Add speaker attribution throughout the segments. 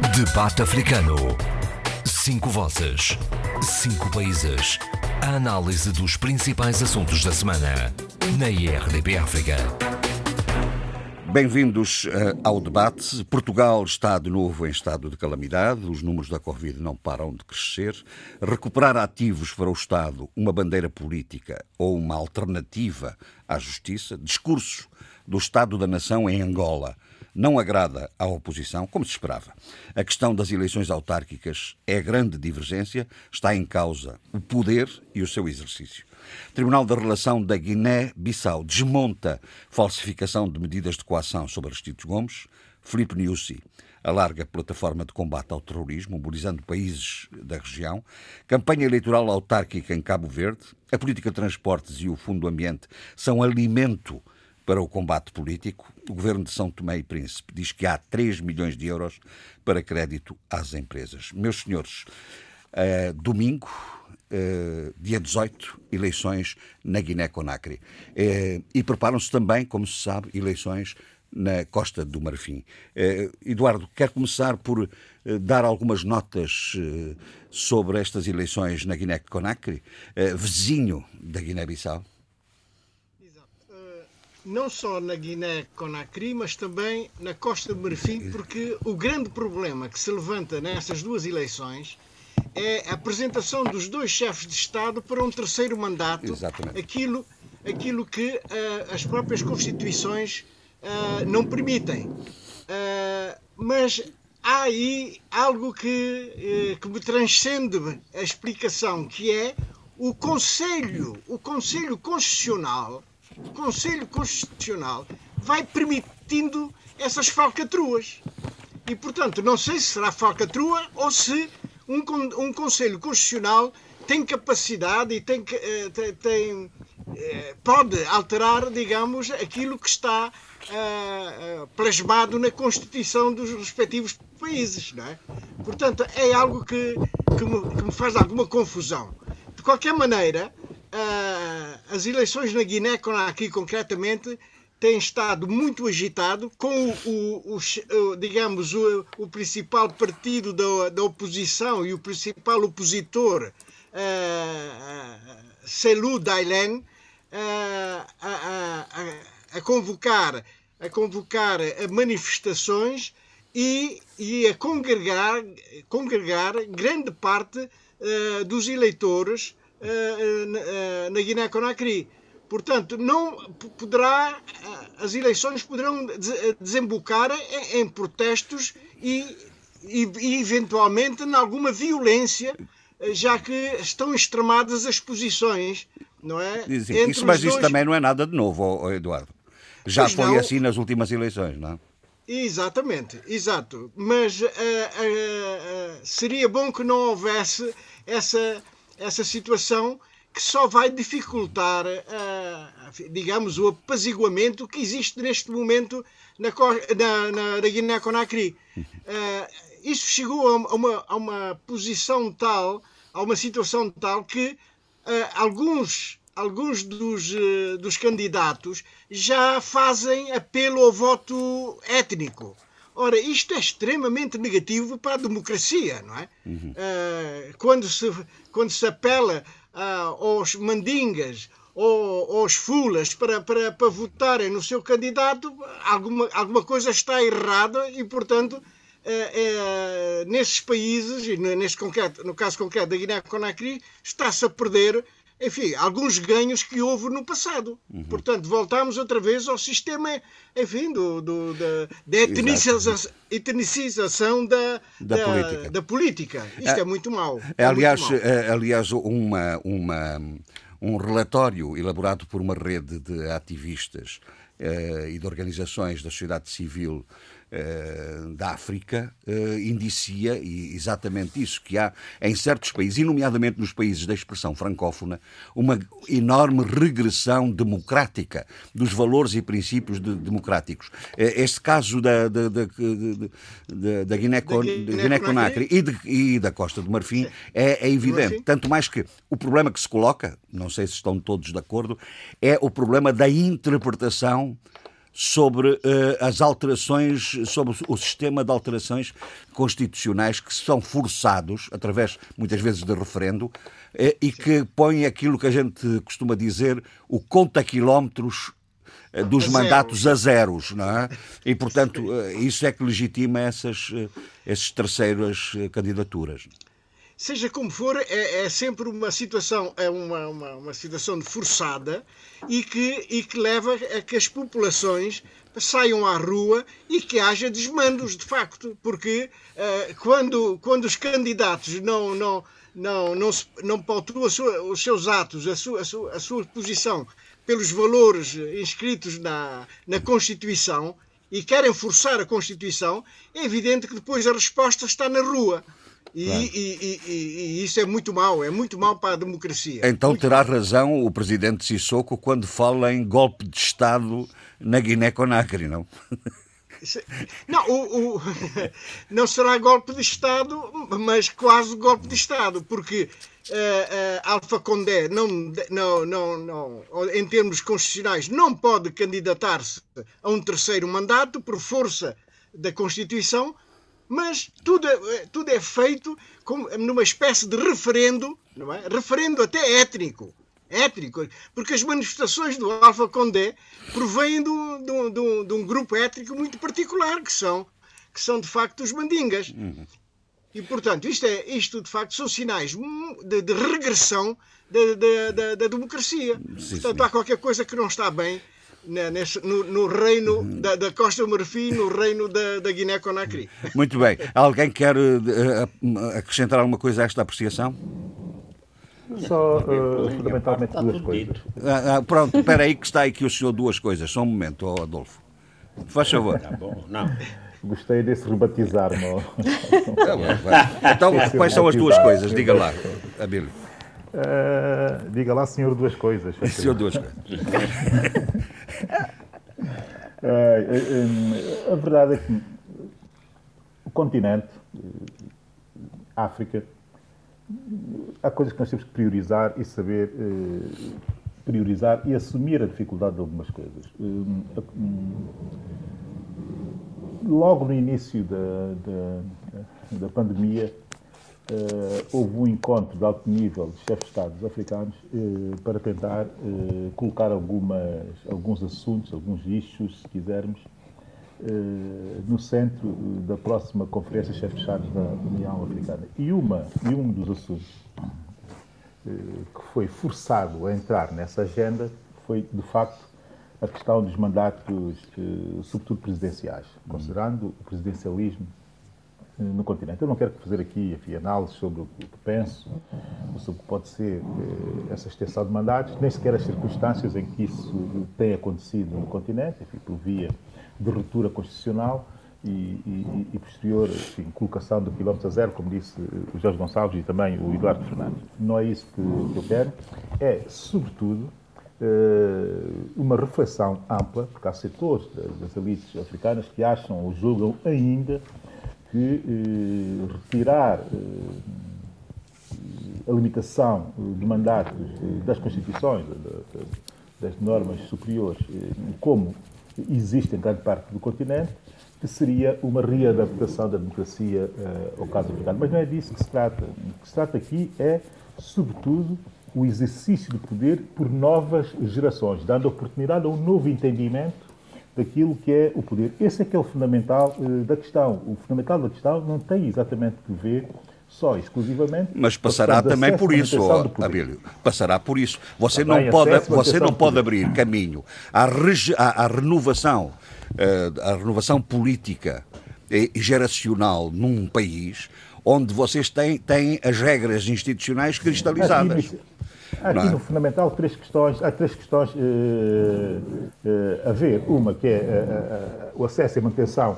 Speaker 1: Debate Africano. Cinco vozes. Cinco países. A análise dos principais assuntos da semana. Na IRDP África.
Speaker 2: Bem-vindos uh, ao debate. Portugal está de novo em estado de calamidade, os números da Covid não param de crescer. Recuperar ativos para o Estado, uma bandeira política ou uma alternativa à justiça, discursos do Estado da Nação em Angola não agrada à oposição, como se esperava. A questão das eleições autárquicas é grande divergência, está em causa o poder e o seu exercício. Tribunal da Relação da Guiné-Bissau desmonta falsificação de medidas de coação sobre Aristides Gomes. Filipe Niusi alarga plataforma de combate ao terrorismo, mobilizando países da região. Campanha eleitoral autárquica em Cabo Verde. A política de transportes e o Fundo do Ambiente são alimento para o combate político. O governo de São Tomé e Príncipe diz que há 3 milhões de euros para crédito às empresas. Meus senhores, uh, domingo, uh, dia 18, eleições na Guiné-Conakry. Uh, e preparam-se também, como se sabe, eleições na Costa do Marfim. Eduardo, quer começar por dar algumas notas sobre estas eleições na Guiné-Conakry, vizinho da Guiné-Bissau?
Speaker 3: Não só na Guiné-Conakry, mas também na Costa do Marfim, porque o grande problema que se levanta nessas duas eleições é a apresentação dos dois chefes de Estado para um terceiro mandato, Exatamente. aquilo, aquilo que uh, as próprias constituições uh, não permitem. Uh, mas há aí algo que, que me transcende a explicação, que é o Conselho, o Conselho Constitucional o Conselho Constitucional vai permitindo essas falcatruas. E, portanto, não sei se será falcatrua ou se um, um Conselho Constitucional tem capacidade e tem, eh, tem, tem eh, pode alterar, digamos, aquilo que está uh, plasmado na Constituição dos respectivos países. Não é? Portanto, é algo que, que, me, que me faz alguma confusão. De qualquer maneira, as eleições na Guiné-Conakry, concretamente, têm estado muito agitado, com o, o, o digamos, o, o, principal partido da, da, oposição e o principal opositor, uh, Selou Dailen, uh, a, a, a, convocar, a convocar manifestações e, e a congregar, congregar grande parte uh, dos eleitores eh, eh, na Guiné-Conakry. Portanto, não poderá, eh, as eleições poderão desembocar em, protestos e, e, e, eventualmente, em alguma violência, já que estão extremadas as posições, não é?
Speaker 2: Isso, mas dois... isso também não é nada de novo, Eduardo. Já pois foi não... assim nas últimas eleições, não é?
Speaker 3: Exatamente, exato. Mas uh, uh, uh, seria bom que não houvesse essa essa situação que só vai dificultar, uh, digamos, o apaziguamento que existe neste momento na, na, na, na Guiné-Conakry. Uh, isso chegou a uma, a uma posição tal, a uma situação tal que uh, alguns, alguns dos, dos candidatos já fazem apelo ao voto étnico. Ora, isto é extremamente negativo para a democracia, não é? Uhum. Uh, quando, se, quando se apela uh, aos mandingas ou aos fulas para, para, para votarem no seu candidato, alguma, alguma coisa está errada e, portanto, uh, nesses países, e neste concreto, no caso concreto da Guiné-Conakry, está-se a perder enfim, alguns ganhos que houve no passado. Uhum. Portanto, voltamos outra vez ao sistema, enfim, do, do da, da etnicização, etnicização da, da, da, política. da, política. Isto é, é muito mau.
Speaker 2: É, aliás, muito. É, aliás uma, uma, um relatório elaborado por uma rede de ativistas eh, e de organizações da sociedade civil da África uh, indicia exatamente isso, que há em certos países, e nomeadamente nos países da expressão francófona, uma enorme regressão democrática dos valores e princípios de, democráticos. Uh, este caso da, da, da, da, Guiné-Conakry e, e, da Costa do Marfim é, é evidente. Tanto mais que o problema que se coloca, não sei se estão todos de acordo, é o problema da interpretação sobre uh, as alterações, sobre o sistema de alterações constitucionais que são forçados, através, muitas vezes, de referendo, uh, e que põem aquilo que a gente costuma dizer o conta-quilómetros uh, dos a mandatos zero. a zeros, não é? E, portanto, isso é que legitima essas, essas terceiras candidaturas
Speaker 3: seja como for, é, é, sempre uma situação, é uma, uma, uma, situação forçada e que, e que leva a que as populações saiam à rua e que haja desmandos, de facto, porque uh, quando, quando os candidatos não, não, não, não, não pautuam os seus atos, a sua, a sua, a sua posição pelos valores inscritos na, na Constituição e querem forçar a Constituição, é evidente que depois a resposta está na rua. E, claro. e, e, e, isso é muito mau, é muito mau para a democracia.
Speaker 2: Então
Speaker 3: muito
Speaker 2: terá mau. razão o presidente Sissoko quando fala em golpe de Estado na Guiné-Conakry, não?
Speaker 3: Não, o, o, não será golpe de Estado, mas quase golpe de Estado, porque uh, uh, Alfa Condé, não, não, não, não, em termos constitucionais, não pode candidatar-se a um terceiro mandato por força da Constituição, mas tudo é, tudo é feito como, numa espécie de referendo, não é? referendo até étnico. Étnico, porque as manifestações do Alfa Condé provêm de um, de, um, de um, grupo étnico muito particular, que são, que são de facto os mandingas. Uhum. E, portanto, isto, é, isto de facto são sinais de, de regressão da, da, da, da democracia. Sim, portanto, sim. há qualquer coisa que não está bem nesse, no, no, reino da, da Costa Marfim, no reino da, da Guiné-Conakry.
Speaker 2: Muito bem. Alguém quer uh, acrescentar alguma coisa a esta apreciação?
Speaker 4: Só uh, fundamentalmente duas coisas.
Speaker 2: Ah, ah, pronto, espera aí que está aqui o senhor duas coisas. Só um momento, oh, Adolfo. Faz favor. Tá bom,
Speaker 4: não. Gostei desse rebatizar-me.
Speaker 2: Tá então, quais são as duas coisas? Diga lá, Abílio.
Speaker 4: Uh, diga lá, senhor, duas coisas.
Speaker 2: Senhor, duas coisas.
Speaker 4: uh, a verdade é que o continente, a África, há coisas que nós temos que priorizar e saber uh, priorizar e assumir a dificuldade de algumas coisas. logo no início da, da, da pandemia, houve um encontro de alto nível de chefes de Estados africanos uh, para tentar uh, colocar algumas, alguns assuntos, alguns issues, se quisermos, no centro da próxima Conferência de Chefes de Estados da União Africana. E, uma, e um dos assuntos que foi forçado a entrar nessa agenda foi, de facto, a questão dos mandatos, sobretudo presidenciais, considerando o presidencialismo no continente. Eu não quero fazer aqui enfim, análise sobre o que penso, sobre o que pode ser eh, essa extensão de mandatos, nem sequer as circunstâncias em que isso tem acontecido no continente, enfim, por via de ruptura constitucional e, e, e posterior enfim, colocação do quilómetro zero, como disse o Jorge Gonçalves e também o Eduardo Fernandes. Não é isso que, eu quero, é, sobretudo, eh, uma reflexão ampla, porque há setores das elites africanas que acham ou julgam ainda que eh, retirar eh, a limitação de mandatos eh, das constituições, das normas superiores, como existe em grande parte do continente, que seria uma readaptação da democracia ao caso africano. Mas não é disso que se trata. O que se trata aqui é, sobretudo, o exercício do poder por novas gerações, dando oportunidade a um novo entendimento daquilo que é o poder. Esse é que é o fundamental uh, da questão. O fundamental da questão não tem exatamente que ver só exclusivamente.
Speaker 2: Mas passará também por isso, oh, Abílio. Passará por isso. Você também não pode, você não pode abrir caminho à, à, à renovação, uh, à renovação política e geracional num país onde vocês têm, têm as regras institucionais cristalizadas.
Speaker 4: Aqui no fundamental três questões, há três questões uh, uh, a ver. Uma que é uh, o acesso e manutenção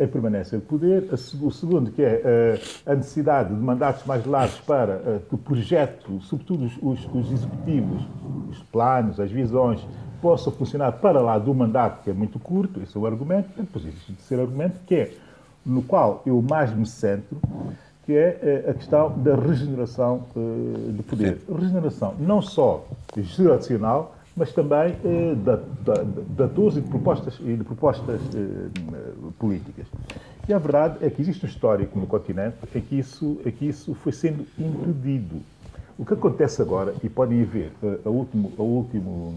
Speaker 4: em permanência de poder. O segundo que é a necessidade de mandatos mais largos para que o projeto, sobretudo os, os executivos, os planos, as visões, possam funcionar para lá do mandato, que é muito curto, esse é o argumento. E depois existe o terceiro argumento, que é no qual eu mais me centro, que é eh, a questão da regeneração eh, de poder. Regeneração não só geracional, mas também eh, de, atores e de propostas, e de propostas eh, políticas. E a verdade é que existe um histórico no continente é que isso, é que isso foi sendo impedido. O que acontece agora, e podem ver eh, o último, a último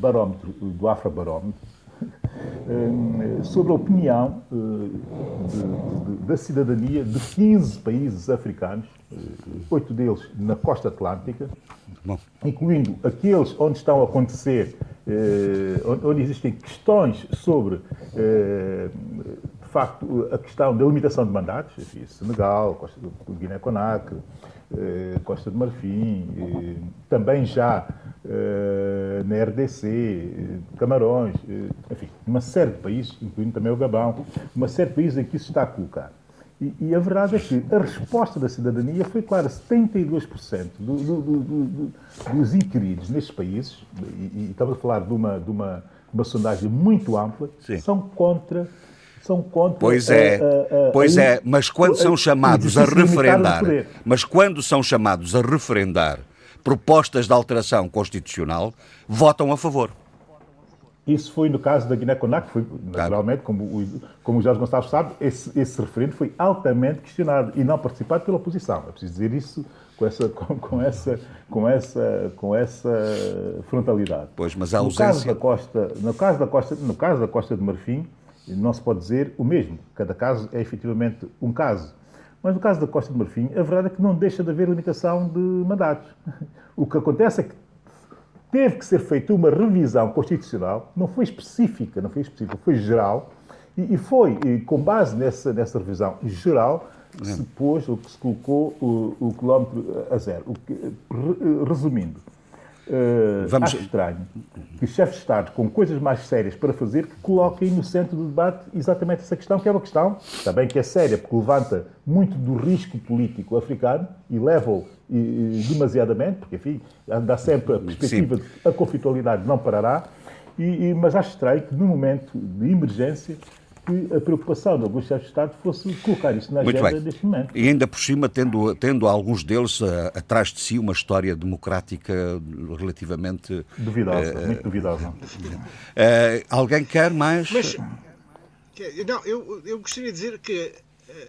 Speaker 4: barómetro do Afrobarómetro, eh, sobre a opinião eh, de, de, da cidadania de 15 países africanos, oito deles na costa atlântica, Bom. incluindo aqueles onde estão a acontecer, onde existem questões sobre de facto, a questão da limitação de mandatos, Senegal, Guiné-Conakry, eh, Costa de Marfim, eh, também já eh, na RDC, Camarões, enfim, uma série de países, incluindo também o Gabão, uma série de países em que isso está a colocar. E, e, a verdade é que a resposta da cidadania foi clara: 72% do, do, do, dos inquiridos nestes países, e, e, estamos a falar de uma, de uma, uma sondagem muito ampla, Sim. são contra são contra.
Speaker 2: Pois é, a, a, pois a, é, mas quando são chamados a referendar, mas quando são chamados a referendar propostas de alteração constitucional, votam a favor.
Speaker 4: Isso foi no caso da Guiné-Conakry, foi naturalmente, como o, como o Jorge Gonçalves sabe, esse, esse referendo foi altamente questionado e não participado pela oposição. É preciso dizer isso com essa, com, com, essa, com, essa, com essa frontalidade.
Speaker 2: Pois, mas a
Speaker 4: ausência... No caso da Costa, no caso da Costa, no caso da Costa de Marfim, não se pode dizer o mesmo. Cada caso é efetivamente um caso. Mas no caso da Costa de Marfim, a verdade é que não deixa de haver limitação de mandatos. O que acontece é que teve que ser feita uma revisão constitucional, não foi específica, não foi específica, foi geral, e, foi e com base nessa, nessa revisão geral que se pôs, ou que se colocou o, o quilómetro a zero. O que, resumindo, Uh, Vamos... Acho estranho que chefes de Estado, com coisas mais sérias para fazer, que coloquem no centro do debate exatamente essa questão, que é uma questão também que é séria, porque levanta muito do risco político africano e leva-o demasiadamente, porque, enfim, dá sempre a perspectiva Sim. de a conflitualidade não parará, e, e, mas acho estranho que, no momento de emergência, que a preocupação de alguns chefes de Estado fosse colocar isso na Muito agenda bem. neste momento.
Speaker 2: E ainda por cima, tendo, tendo alguns deles uh, atrás de si uma história democrática relativamente...
Speaker 4: Duvidosa, uh, muito duvidosa.
Speaker 2: Uh, alguém quer mais... Mas,
Speaker 3: não, eu, eu gostaria de dizer que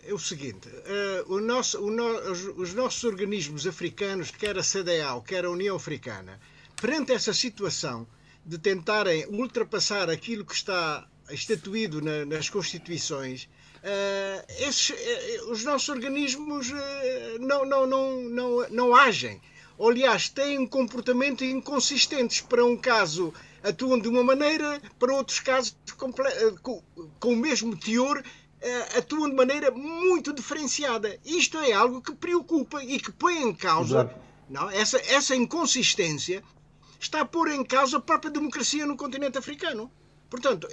Speaker 3: é o seguinte: uh, o nosso, o no, os, os, nossos organismos africanos, quer a CDAO, quer a União Africana, perante essa situação de tentarem ultrapassar aquilo que está estatuído na, nas constituições, uh, esses, uh, os nossos organismos uh, não, não, não, não, não agem. Ou, aliás, têm um comportamento inconsistentes. Para um caso atuam de uma maneira, para outros casos com, com o mesmo teor atuam de maneira muito diferenciada. Isto é algo que preocupa e que põe em causa não, essa, essa inconsistência está a pôr em causa a própria democracia no continente africano. Portanto,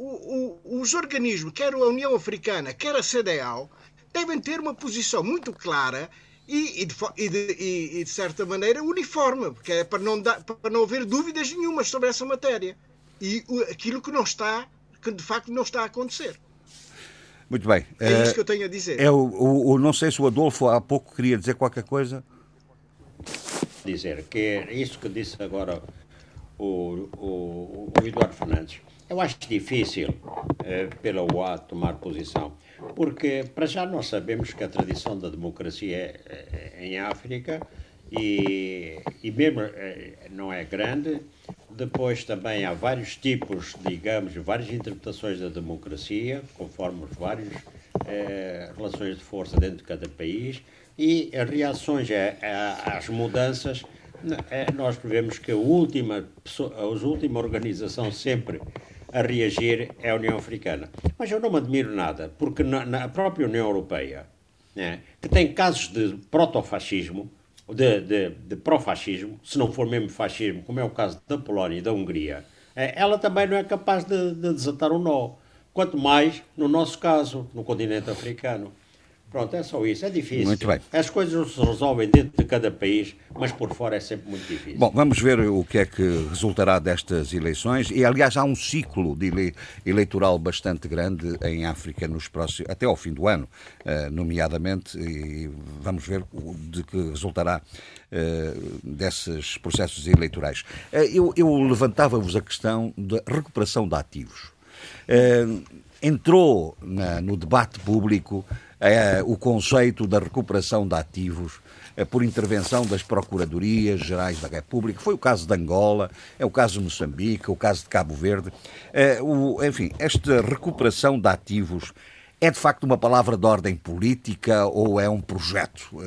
Speaker 3: o, o, os organismos, quer a União Africana, quer a CDAO, devem ter uma posição muito clara e, e, de, e, de, e, de, certa maneira uniforme, porque é para não, dar, para não haver dúvidas nenhumas sobre essa matéria. E aquilo que não está, que de facto não está a acontecer.
Speaker 2: Muito bem.
Speaker 3: É isso que eu tenho a dizer.
Speaker 2: É o, o, o, não sei se o Adolfo há pouco queria dizer qualquer coisa.
Speaker 5: Dizer que é isso que disse agora o, o, o Eduardo Fernandes. Eu acho difícil uh, pela UA tomar posição, porque para já nós sabemos que a tradição da democracia é, é em África e, e mesmo é, não é grande. Depois também há vários tipos, digamos, várias interpretações da democracia, conforme os vários é, relações de força dentro de cada país e as reações às mudanças nós prevemos que a última, a última organização sempre a reagir é a União Africana. Mas eu não me admiro nada, porque na, na própria União Europeia, né, que tem casos de protofascismo, de, de, de pró-fascismo, se não for mesmo fascismo, como é o caso da Polónia e da Hungria, é, ela também não é capaz de, de desatar o um nó. Quanto mais no nosso caso, no continente africano. Pronto, é só isso. É difícil.
Speaker 2: Muito bem.
Speaker 5: As coisas não se resolvem dentro de cada país, mas por fora é sempre muito difícil.
Speaker 2: Bom, vamos ver o que é que resultará destas eleições. E, aliás, há um ciclo ele eleitoral bastante grande em África nos próximos, até ao fim do ano, uh, nomeadamente, e vamos ver de que resultará uh, desses processos eleitorais. Uh, eu, eu levantava-vos a questão da recuperação de ativos. entrou na, no debate público o conceito da recuperação de ativos é, por intervenção das Procuradorias Gerais da República. Foi o caso de Angola, é o caso de Moçambique, é o caso de Cabo Verde. É, o, enfim, esta recuperação de ativos é de facto uma palavra de ordem política ou é um projeto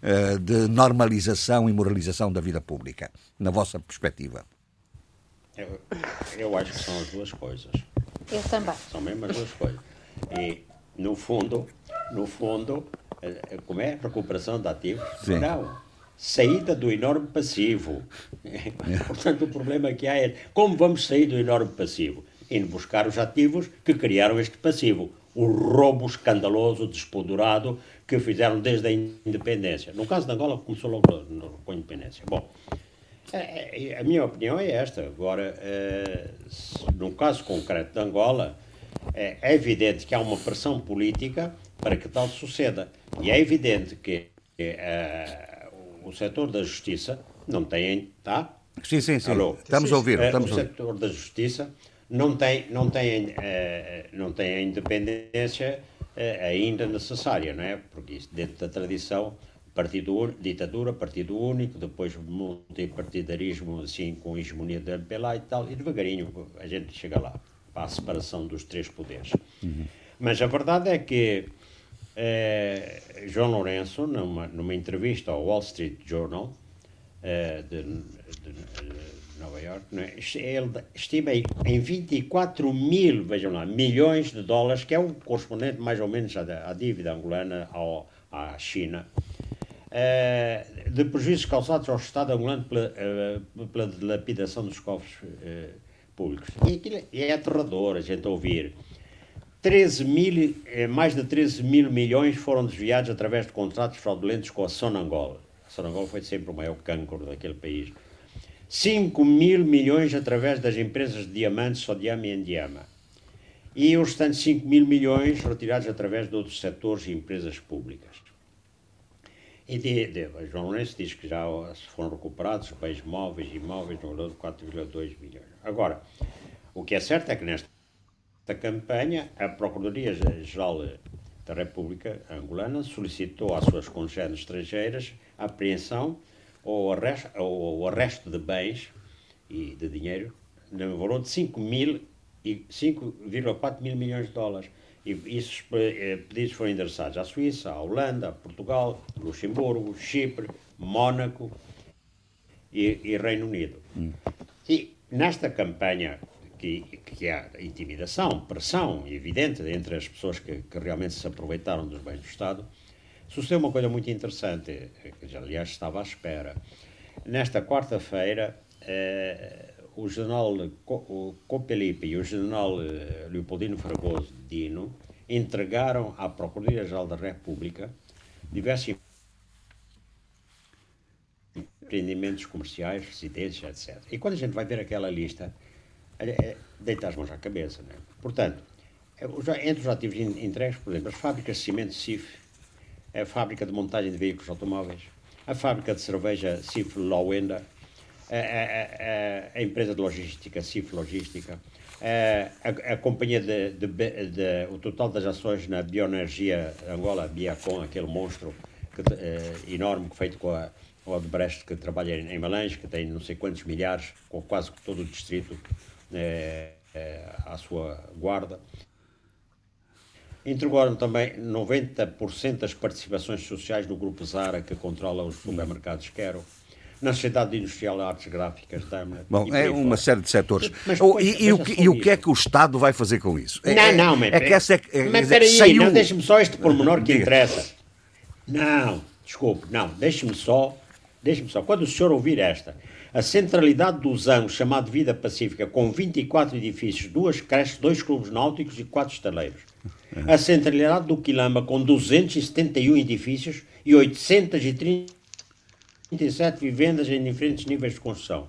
Speaker 2: é, de normalização e moralização da vida pública, na vossa perspectiva?
Speaker 5: Eu, eu acho que são as duas coisas.
Speaker 6: Eu também.
Speaker 5: São mesmo as duas coisas. E, no fundo, no fundo, eh, eh, como é? Recuperação de ativos? Sim. Não. Saída do enorme passivo. Portanto, o problema que há é como vamos sair do enorme passivo? Indo buscar os ativos que criaram este passivo. O roubo escandaloso, despodurado, que fizeram desde a independência. No caso de Angola, começou logo com a independência. Bom, eh, a minha opinião é esta. Agora, no caso concreto de Angola, é evidente que há uma pressão política para que tal suceda. E é evidente que uh, o setor da justiça não tem. Tá?
Speaker 2: Sim, sim, sim. Alô? Estamos a ouvir. Estamos
Speaker 5: o setor da justiça não tem, não tem, uh, não tem a independência uh, ainda necessária, não é? Porque isso, dentro da tradição, partido, ditadura, partido único, depois multipartidarismo assim com hegemonia da MPLA e tal, e devagarinho a gente chega lá, para a separação dos três poderes. Uhum. Mas a verdade é que eh, João Lourenço, numa, numa entrevista ao Wall Street Journal eh, de, de, de, Nova York, né, ele estima em 24 mil, vejam lá, milhões de dólares, que é o correspondente mais ou menos à, à dívida angolana ao, à China, eh, de prejuízos causados ao Estado angolano pela, pela dilapidação dos cofres públicos. E aquilo é aterrador a gente ouvir 13 mil, eh, mais de 13 mil milhões foram desviados através de contratos fraudulentos com a Sonangol. A Sonangol foi sempre o maior cancro daquele país. 5 mil milhões através das empresas de diamantes, Sodiama e Endiama. E os restantes 5 mil milhões retirados através de outros setores e empresas públicas. E de, de, João Lourenço diz que já foram recuperados bens móveis e imóveis no valor de 4,2 milhões. Agora, o que é certo é que nesta da campanha, a Procuradoria-Geral da República Angolana solicitou às suas congêneres estrangeiras a apreensão ou arresto, ou arresto de bens e de dinheiro no valor de 5,4 mil milhões de dólares. E esses eh, pedidos foram endereçados à Suíça, à Holanda, a Portugal, Luxemburgo, Chipre, Mónaco e, e Reino Unido. Hum. E nesta campanha que, que há intimidação, pressão evidente entre as pessoas que, que, realmente se aproveitaram dos bens do Estado, sucedeu uma coisa muito interessante, que aliás estava à espera. Nesta quarta-feira, eh, o general Copelipe e o general eh, Leopoldino Fragoso Dino entregaram à Procuradoria-Geral da República diversos empreendimentos comerciais, residências, etc. E quando a gente vai ver aquela lista, é, deitar as mãos à cabeça. Né? Portanto, é, entre os ativos entregues, por exemplo, as fábricas de cimento CIF, a fábrica de montagem de veículos automóveis, a fábrica de cerveja CIF Lowenda, a, a, a, empresa de logística CIF Logística, a, a, companhia de, de, de, de, o total das ações na bioenergia Angola, Biacon, aquele monstro que, eh, enorme feito com a o Odebrecht que trabalha em Malange, que tem não sei quantos milhares, com quase todo o distrito é, é, à sua guarda. Entregaram também 90% das participações sociais do Grupo Zara, que controla os supermercados Quero na Sociedade Industrial de Artes Gráficas Daimler.
Speaker 2: Bom, é uma série de setores. Mas, oh, e, e, o que, e, o que, é que o Estado vai fazer com isso?
Speaker 5: Não, é, não, mas, é que essa é, é, mas espera aí, saiu... não, deixe-me só este pormenor que interessa. Não, desculpe, não, deixe-me só, deixe-me só, quando o senhor ouvir esta, A centralidade do ZAN, chamado Vida Pacífica, com 24 edifícios, duas creches, dois clubes náuticos e quatro estaleiros. A centralidade do Quilamba, com 271 edifícios e 837 vivendas em diferentes níveis de construção.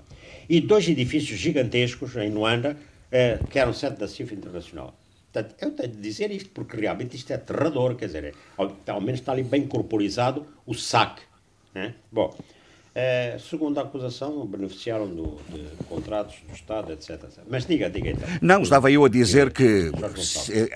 Speaker 5: E dois edifícios gigantescos em Luanda, eh, que eram sede da CIF Internacional. Portanto, eu tenho de dizer isto porque realmente isto é aterrador, quer dizer, é, ao, ao, menos está ali bem corporizado o saque. Né? Bom, é, segundo a acusação, beneficiaram do, de contratos do Estado, etc, etc. Mas diga, diga então.
Speaker 2: Não, estava eu a dizer que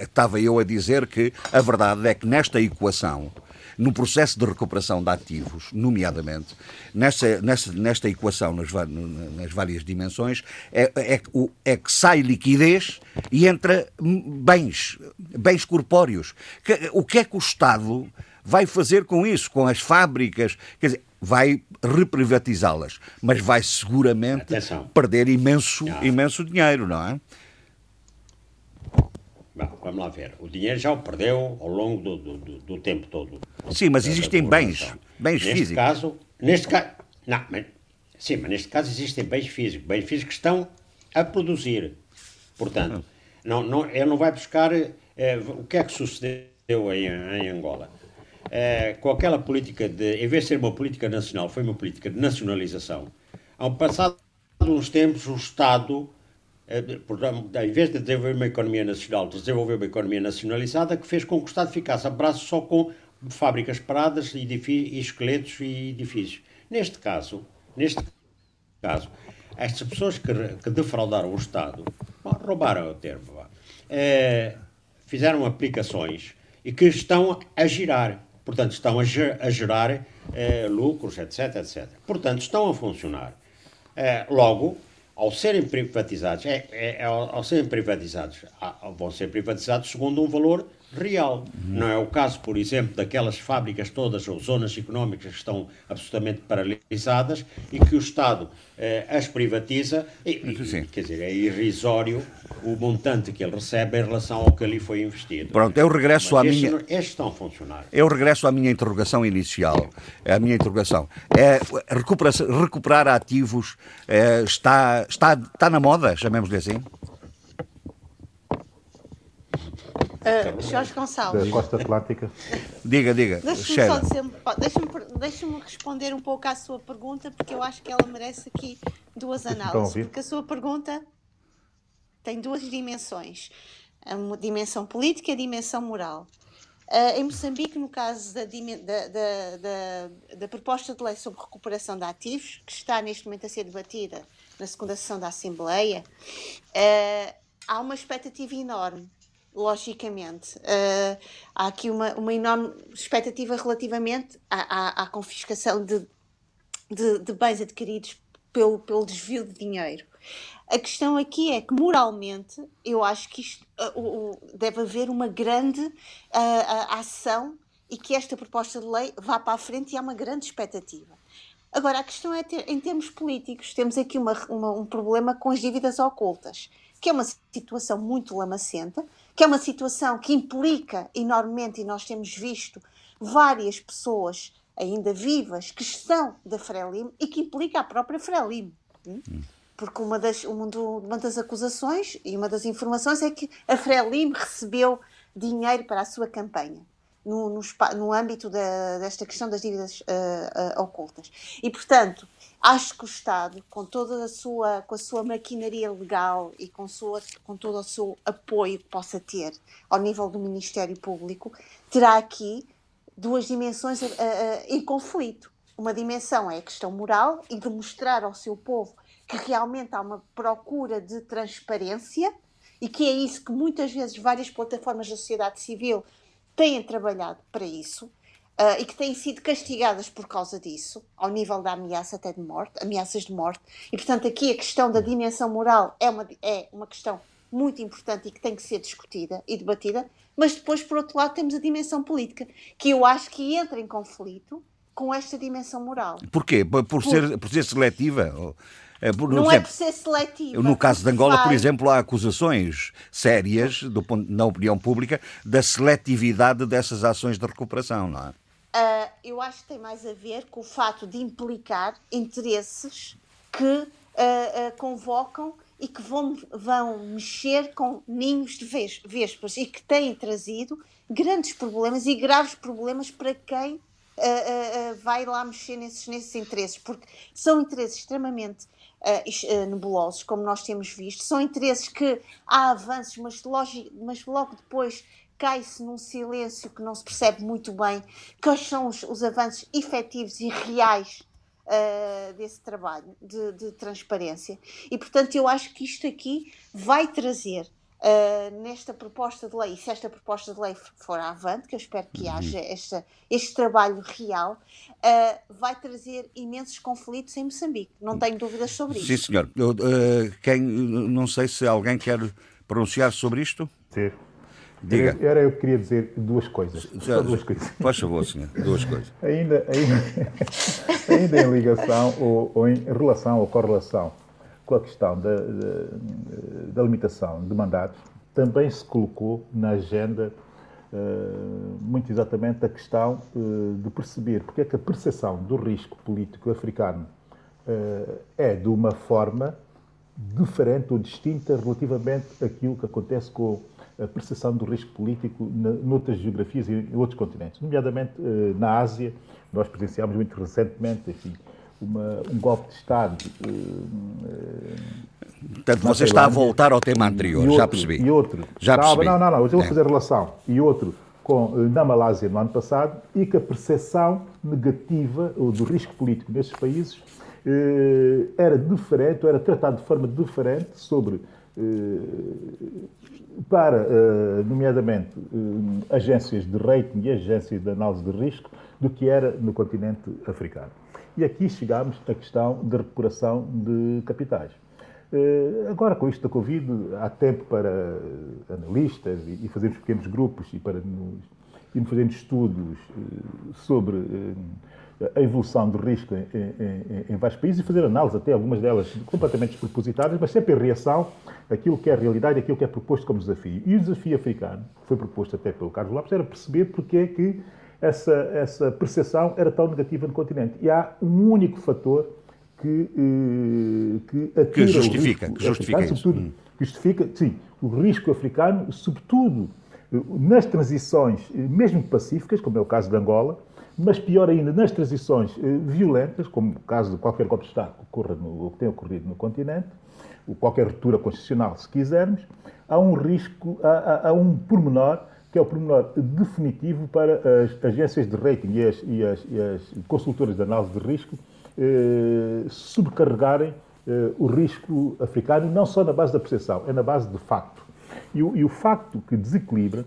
Speaker 2: estava eu a dizer que a verdade é que nesta equação no processo de recuperação de ativos, nomeadamente, nesta, nesta, nesta equação nas, nas várias dimensões, é, é, é, que sai liquidez e entra bens, bens corpóreos. O que é que o Estado vai fazer com isso, com as fábricas? Quer dizer, vai reprivatizá-las, mas vai seguramente Atenção. perder imenso, ah. imenso dinheiro, não é?
Speaker 5: Bom, vamos lá ver. O dinheiro já o perdeu ao longo do, do, do, do tempo todo.
Speaker 2: Sim, mas existem bens, bens
Speaker 5: neste
Speaker 2: físicos.
Speaker 5: Caso, neste caso, não, mas, sim, mas neste caso existem bens físicos, bens físicos que estão a produzir. Portanto, não, não, ele não vai buscar eh, o que é que sucedeu em, em Angola. Eh, com aquela política de, em vez de ser uma política nacional, foi uma política de nacionalização. Ao passado uns tempos, o Estado é, em vez de desenvolver uma economia nacional, desenvolver uma economia nacionalizada que fez com que o Estado ficasse a braço só com fábricas paradas, e esqueletos e edifícios. Neste caso, neste caso, estas pessoas que, que defraudaram o Estado, bom, roubaram o termo, é, fizeram aplicações e que estão a girar, portanto, estão a, a gerar é, lucros, etc, etc. Portanto, estão a funcionar. É, logo, ao serem privatizados, é, é ao, ao, serem privatizados, vão ser privatizados segundo um valor real. Não é o caso, por exemplo, daquelas fábricas todas ou zonas económicas que estão absolutamente paralisadas e que o Estado eh, as privatiza. E, e, quer dizer, é irrisório o montante que ele recebe em relação ao que ali foi investido.
Speaker 2: Pronto, eu regresso Mas
Speaker 5: à
Speaker 2: minha.
Speaker 5: Estes estão a funcionar.
Speaker 2: Eu regresso à minha interrogação inicial. A minha interrogação é recuperar, recuperar ativos é, está, está, está na moda, chamemos-lhe assim?
Speaker 6: Uh, Jorge Gonçalves.
Speaker 4: Da Costa Atlântica.
Speaker 2: diga, diga.
Speaker 6: Deixa-me só dizer, deixa-me deixa responder um pouco à sua pergunta, porque eu acho que ela merece aqui duas análises. Porque a sua pergunta tem duas dimensões: a dimensão política e a dimensão moral. Uh, em Moçambique, no caso da, da, da, da, proposta de lei sobre recuperação de ativos, que está neste momento a ser debatida na segunda sessão da Assembleia, uh, há uma expectativa enorme logicamente. Uh, há aqui uma, uma enorme expectativa relativamente à, à, à confiscação de, de, de, bens adquiridos pelo, pelo desvio de dinheiro. A questão aqui é que, moralmente, eu acho que isto, uh, uh, deve haver uma grande uh, ação e que esta proposta de lei vá para a frente e há uma grande expectativa. Agora, a questão é, ter, em termos políticos, temos aqui uma, uma, um problema com as dívidas ocultas, que é uma situação muito lamacenta, que é uma situação que implica enormemente, e nós temos visto várias pessoas ainda vivas que estão da Frelimo e que implica a própria Frelimo. Hum? Porque uma das, uma das acusações e uma das informações é que a Frelimo recebeu dinheiro para a sua campanha. No, no, no âmbito da, desta questão das dívidas uh, uh, ocultas. E, portanto, acho que o Estado, com toda a sua, com a sua maquinaria legal e com, sua, com todo o seu apoio que possa ter ao nível do Ministério Público, terá aqui duas dimensões uh, uh, em conflito. Uma dimensão é a questão moral e de mostrar ao seu povo que realmente há uma procura de transparência e que é isso que muitas vezes várias plataformas da sociedade civil têm trabalhado para isso uh, e que têm sido castigadas por causa disso, ao nível da ameaça até de morte, ameaças de morte. E, portanto, aqui a questão da dimensão moral é uma, é uma questão muito importante e que tem que ser discutida e debatida, mas depois, por outro lado, temos a dimensão política, que eu acho que entra em conflito com esta dimensão moral.
Speaker 2: Porquê? Por, por ser, por ser seletiva?
Speaker 6: Eh, por, não exemplo, é por ser seletiva.
Speaker 2: No caso de Angola, por exemplo, há acusações sérias do, na opinião pública da seletividade dessas ações de recuperação, não é?
Speaker 6: Uh, eu acho que tem mais a ver com o fato de implicar interesses que uh, uh, convocam e que vão, vão mexer com ninhos de vespas e que têm trazido grandes problemas e graves problemas para quem vai lá mexer nesses, nesses interesses, porque são interesses extremamente nebulosos, como nós temos visto, são interesses que há avanços, mas, logo, mas logo depois cai-se num silêncio que não se percebe muito bem quais são os, os avanços efetivos e reais uh, desse trabalho de, de, transparência. E, portanto, eu acho que isto aqui vai trazer. Uh, nesta proposta de lei, e se esta proposta de lei for avante, que eu espero que uhum. haja esta, este trabalho real, uh, vai trazer imensos conflitos em Moçambique. Não tenho dúvidas sobre isso.
Speaker 2: Sim, senhor. Eu, quem, não sei se alguém quer pronunciar sobre isto.
Speaker 4: Sim. Diga. Era eu que queria dizer duas coisas. Já, Só duas coisas.
Speaker 2: Faz favor, senhor. Duas coisas.
Speaker 4: ainda, ainda, ainda em ligação ou, ou, em relação ou correlação com a questão da, da, da limitação de mandatos, também se colocou na agenda uh, muito exatamente a questão uh, de perceber porque é que a percepção do risco político africano uh, é de uma forma diferente ou distinta relativamente àquilo que acontece com a percepção do risco político noutras geografias e em outros continentes, nomeadamente eh, na Ásia. Nós presenciámos muito recentemente, enfim, uma, um golpe de Estado.
Speaker 2: Eh, Portanto, você está a voltar ao tema anterior, outro, já percebi.
Speaker 4: E outro.
Speaker 2: Já percebi.
Speaker 4: Não, não, não, eu vou é. fazer relação. E outro com, eh, na Malásia no ano passado e que a percepção negativa do risco político nesses países era diferente, ou era tratado de forma diferente sobre para, eh, nomeadamente, eh, agências de rating e agências de análise de risco do que era no continente africano. E aqui chegamos à questão da recuperação de capitais. Eh, agora, com isto da Covid, há tempo para analistas e fazermos pequenos grupos e para nos, e fazermos estudos sobre a evolução do risco em, em, em, vários países e fazer análise, até algumas delas completamente despropositadas, mas sempre em reação àquilo que é a realidade e àquilo que é proposto como desafio. E o desafio africano, que foi proposto até pelo Carlos Lopes, era perceber porque é que essa, essa percepção era tão negativa no continente. E há um único fator que, eh, que,
Speaker 2: que justifica, que justifica africano,
Speaker 4: isso. Hum. justifica, sim, o risco africano, sobretudo eh, nas transições, eh, mesmo pacíficas, como é o caso de Angola, mas pior ainda, nas transições eh, violentas, como o caso de qualquer golpe de Estado que, ocorra no, que tem ocorrido no continente, ou qualquer ruptura constitucional, se quisermos, há um risco, há, há, um pormenor que é o pormenor definitivo para as agências de rating e as, e as, e as consultoras de análise de risco eh, subcarregarem eh, o risco africano, não só na base da percepção, é na base de facto. E o, e o facto que desequilibra,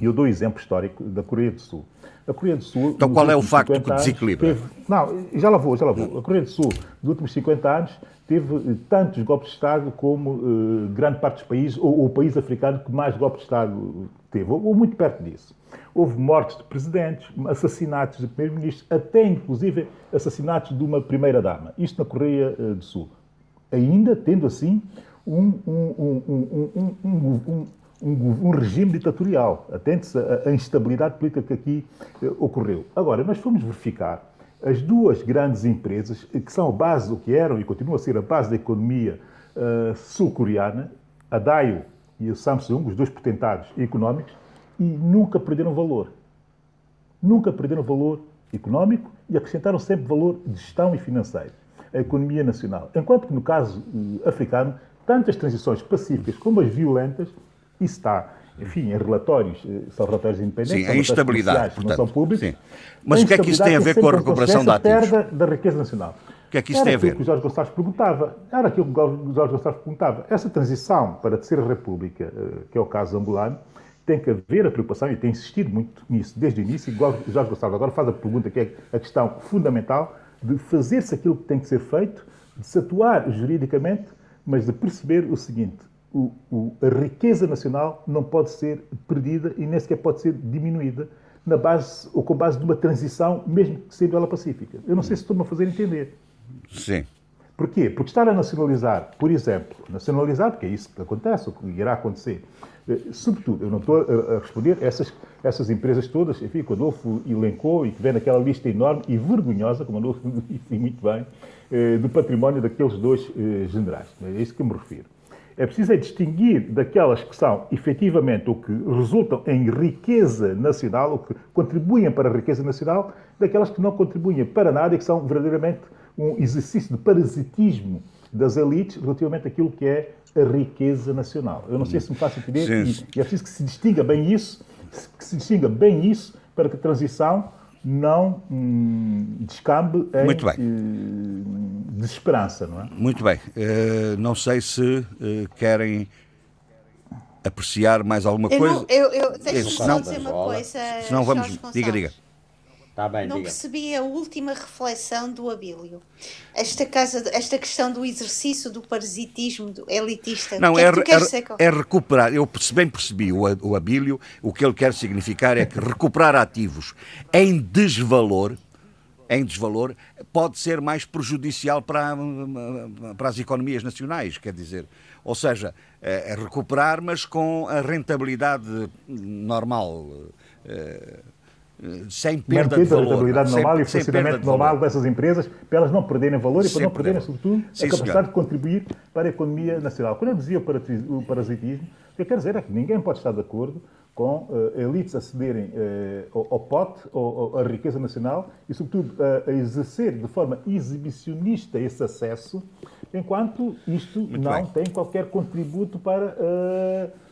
Speaker 4: e eu dou exemplo histórico da Coreia do Sul.
Speaker 2: A Coreia do Sul. Então, qual é o facto que desequilibra?
Speaker 4: Teve, não, já lá vou, já lá vou. A Coreia do Sul, nos últimos 50 anos, teve eh, tantos golpes de Estado como uh, grande parte dos países, ou, ou o país africano que mais golpes de Estado teve, ou, ou muito perto disso. Houve mortes de presidentes, assassinatos de primeiros-ministros, até inclusive assassinatos de uma primeira-dama. Isto na Coreia uh, do Sul. Ainda tendo assim um, um, um, um um, regime ditatorial. Atente-se à instabilidade política que aqui eh, ocorreu. Agora, nós fomos verificar as duas grandes empresas eh, que são a base, o que eram e continuam a ser a base da economia uh, sul-coreana, a Daewoo e o Samsung, os dois potentados económicos, e nunca perderam valor. Nunca perderam valor económico e acrescentaram sempre valor de gestão e financeiro, a economia nacional. Enquanto que no caso uh, africano, tanto as transições pacíficas como as violentas isso está, enfim, em relatórios, eh, são relatórios independentes,
Speaker 2: sim, a instabilidade, portanto,
Speaker 4: não são públicos. Sim.
Speaker 2: Mas o que é que isso tem a ver com a recuperação da ativos?
Speaker 4: perda da riqueza nacional.
Speaker 2: O que é que isso Era tem a ver?
Speaker 4: que o Jorge Gonçalves perguntava. Era aquilo que o Jorge Gonçalves perguntava. Essa transição para terceira república, eh, que é o caso angolano, tem que haver a preocupação, e tem insistido muito nisso desde o início, igual o Jorge Gonçalves agora faz a pergunta que é a questão fundamental de fazer-se aquilo que tem que ser feito, de se atuar juridicamente, mas de perceber o seguinte, o, o, a riqueza nacional não pode ser perdida e nem sequer pode ser diminuída na base ou com base de uma transição, mesmo que sendo ela pacífica. Eu não sei se estou-me a fazer entender.
Speaker 2: Sim.
Speaker 4: Porquê? Porque estar a nacionalizar, por exemplo, nacionalizar, porque é isso que acontece, o que irá acontecer, Sobretudo, eu não estou a responder essas, essas empresas todas, enfim, que o Adolfo elencou e que vem naquela lista enorme e vergonhosa, como o Adolfo disse muito bem, do património daqueles dois generais. É isso que eu me refiro. É preciso é distinguir daquelas que são efetivamente o que resultam em riqueza nacional, o que contribuem para a riqueza nacional, daquelas que não contribuem para nada e que são verdadeiramente um exercício de parasitismo das elites relativamente àquilo que é a riqueza nacional. Eu não sei se me faço entender e, e é preciso que se distinga bem isso, que se distinga bem isso para que a transição não hum, descambe em
Speaker 2: Muito bem.
Speaker 4: Eh, desesperança, não é?
Speaker 2: Muito bem. Uh, não sei se uh, querem apreciar mais alguma
Speaker 6: eu
Speaker 2: coisa.
Speaker 6: Não, eu, eu, deixa-me só dizer uma coisa.
Speaker 2: Senão vamos. Diga, diga.
Speaker 5: Tá bem,
Speaker 6: não
Speaker 5: diga.
Speaker 6: percebi a última reflexão do Abílio. Esta, casa, esta questão do exercício do parasitismo do elitista.
Speaker 2: Não,
Speaker 6: que
Speaker 2: é,
Speaker 6: é, que
Speaker 2: é, é, recuperar. Eu bem percebi o, o Abílio. O que ele quer significar é que recuperar ativos em desvalor em desvalor, pode ser mais prejudicial para, para as economias nacionais, quer dizer, ou seja, é, é recuperar, mas com a rentabilidade normal, é, sem perda de valor.
Speaker 4: a rentabilidade normal
Speaker 2: sem,
Speaker 4: e o funcionamento normal dessas empresas, para elas não perderem valor e para não perderem, sobretudo,
Speaker 2: Sim,
Speaker 4: a capacidade
Speaker 2: senhor.
Speaker 4: de contribuir para a economia nacional. Quando eu dizia o parasitismo, o que eu quero dizer é que ninguém pode estar de acordo com uh, elites a cederem uh, ao, ao pote, ao, à riqueza nacional e, sobretudo, a, a, exercer de forma exibicionista esse acesso, enquanto isto
Speaker 2: Muito
Speaker 4: não
Speaker 2: bem.
Speaker 4: tem qualquer contributo para,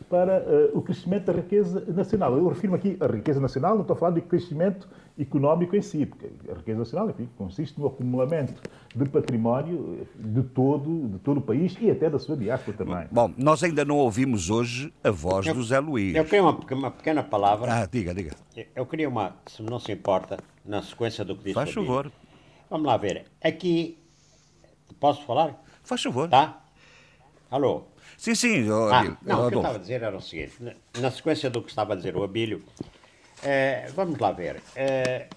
Speaker 4: uh, para o crescimento da riqueza nacional. Eu refiro aqui a riqueza nacional, não estou a falar de crescimento económico em si, porque a riqueza nacional enfim, consiste no acumulamento de património de todo, de todo o país e até da sua diáspora também.
Speaker 2: Bom, nós ainda não ouvimos hoje a voz
Speaker 5: Eu-
Speaker 2: do Zé Luís.
Speaker 5: Eu queria uma, uma pequena palavra.
Speaker 2: Ah, diga, diga.
Speaker 5: Eu queria uma, se não se importa, na sequência do que disse
Speaker 2: Faz favor.
Speaker 5: Vamos lá ver. Aqui. Posso falar?
Speaker 2: Faz favor.
Speaker 5: Tá? Alô?
Speaker 2: Sim, sim, ó,
Speaker 5: Ah,
Speaker 2: Abílio,
Speaker 5: não, o que eu estava a dizer era o seguinte: na, sequência do que estava a dizer o Abílio, eh, vamos lá ver. Eh,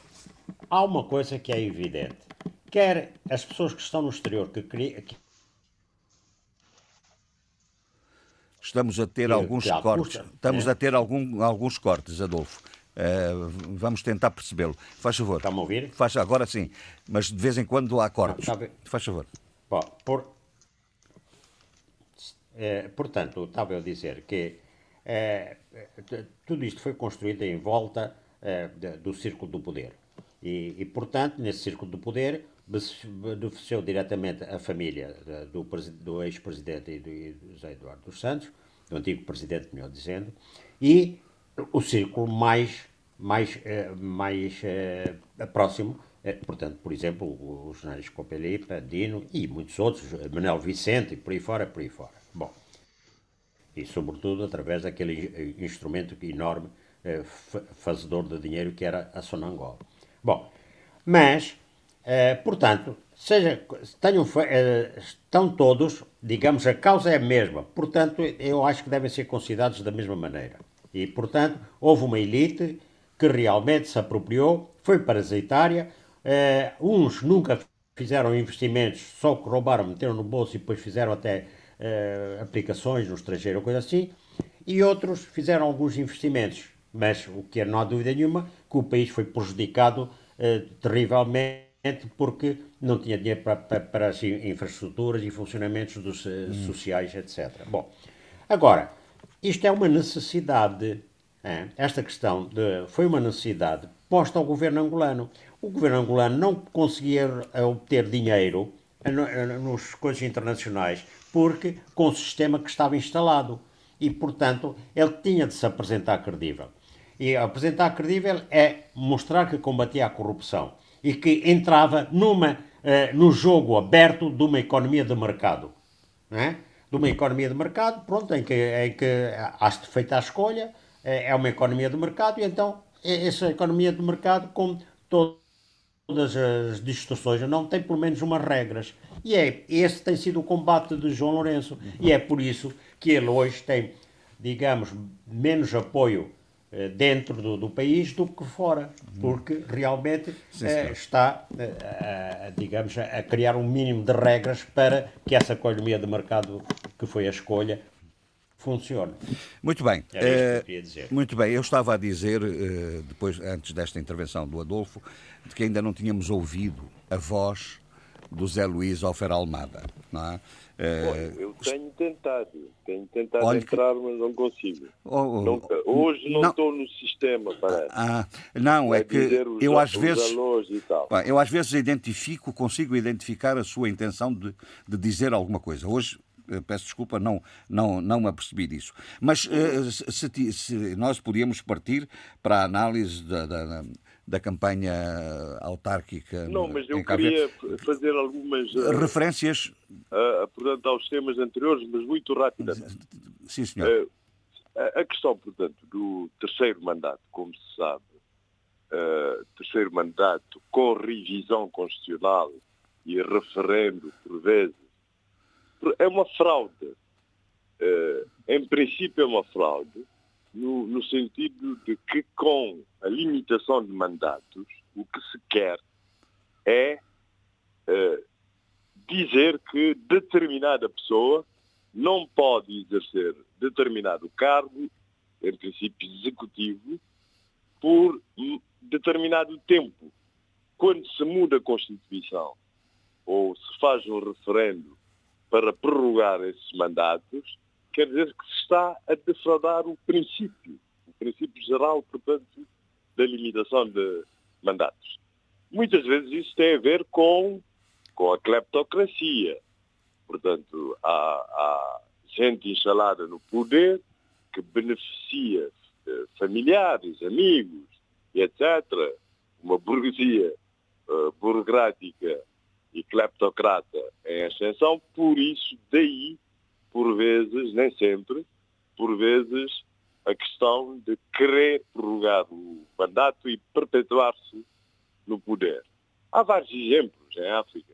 Speaker 5: há uma coisa que é evidente. Quer as pessoas que estão no exterior que, que
Speaker 2: Estamos a ter alguns cortes.
Speaker 5: custa,
Speaker 2: Estamos
Speaker 5: é?
Speaker 2: a ter algum- alguns cortes, Adolfo. Eh, vamos tentar percebê-lo. Faz favor.
Speaker 5: Está-me a ouvir?
Speaker 2: Faz, agora sim. Mas de vez em quando há cortes.
Speaker 5: Não, bem.
Speaker 2: Faz favor.
Speaker 5: Bom, por, eh, portanto, estava eu a dizer que eh, tudo isto foi construído em volta eh, do círculo do poder. E, e, portanto, nesse círculo do poder, beneficiou diretamente a família do, do ex-presidente e do, José Eduardo dos Santos, do antigo presidente, melhor dizendo, e o círculo mais, mais, mais próximo, portanto, por exemplo, os jornais Copelipa, Dino e muitos outros, Manuel Vicente e por aí fora, por aí fora. Bom, e sobretudo através daquele instrumento enorme eh, fa- fazedor de dinheiro que era a Sonangol. Bom, mas, eh, portanto, seja, tenham, eh, estão todos, digamos, a causa é a mesma, portanto, eu acho que devem ser considerados da mesma maneira. E, portanto, houve uma elite que realmente se apropriou, foi parasitária, eh, uns nunca fizeram investimentos, só que roubaram, meteram no bolso e depois fizeram até eh, aplicações no estrangeiro coisa assim, e outros fizeram alguns investimentos, mas o que é, não há dúvida nenhuma que o país foi prejudicado eh, terrivelmente porque não tinha dinheiro para, para, para as in- infraestruturas e funcionamentos dos, eh, sociais, etc. Bom, agora, isto é uma necessidade, eh, esta questão de, foi uma necessidade posta ao governo angolano. O governo angolano não conseguia obter dinheiro no- nos coisas internacionais porque com o sistema que estava instalado e, portanto, ele tinha de se apresentar credível. E apresentar credível é mostrar que combatia a corrupção e que entrava numa, eh, no jogo aberto de uma economia de mercado. Não é? De uma economia de mercado, pronto, em que, em que há feita a escolha, eh, é uma economia de mercado, e então eh, essa economia de mercado, com to- todas as distorções, não tem pelo menos umas regras. E é, esse tem sido o combate de João Lourenço. E é por isso que ele hoje tem, digamos, menos apoio eh, dentro do, do país do que fora. Porque realmente eh, está, eh, a- digamos, a criar um mínimo de regras para que essa economia de mercado, que foi a escolha, funcione.
Speaker 2: Muito bem.
Speaker 5: Era que eu queria dizer.
Speaker 2: Muito bem. Eu estava a dizer, depois, antes desta intervenção do Adolfo, de que ainda não tínhamos ouvido a voz do Zé Luís Alfer Almada, não é?
Speaker 7: Eh, eu tenho tentado, tenho tentado Olha entrar, que... mas não consigo. Oh, oh, Hoje não, não, estou no sistema, parece.
Speaker 2: Ah, não, é, é que eu às vezes eu às vezes identifico, consigo identificar a sua intenção de, de dizer alguma coisa. Hoje eh, peço desculpa, não, não, não me apercebi disso. Mas uh, se, se, nós podíamos partir para a análise da, da, da campanha autárquica.
Speaker 7: Não, mas eu queria fazer algumas uh,
Speaker 2: referências
Speaker 7: uh, portanto, aos temas anteriores, mas muito rapidamente.
Speaker 2: Sim, senhor. Uh,
Speaker 7: a questão, portanto, do terceiro mandato, como se sabe, terceiro mandato com revisão constitucional e referendo, por vezes, é uma fraude. em princípio, é uma fraude no, no sentido de que com a limitação de mandatos, o que se quer é uh, dizer que determinada pessoa não pode exercer determinado cargo, em princípio executivo, por determinado tempo. Quando se muda a Constituição ou se faz um referendo para prorrogar esses mandatos, quer dizer que se está a defraudar o princípio, o princípio geral, portanto, da limitação de mandatos. Muitas vezes isso tem a ver com, com a cleptocracia. Portanto, há, há gente instalada no poder que beneficia eh, familiares, amigos, etc. Uma burguesia uh, burocrática e cleptocrata em ascensão, por isso, daí por vezes, nem sempre, por vezes, a questão de querer prorrogar o mandato e perpetuar-se no poder. Há vários exemplos em África.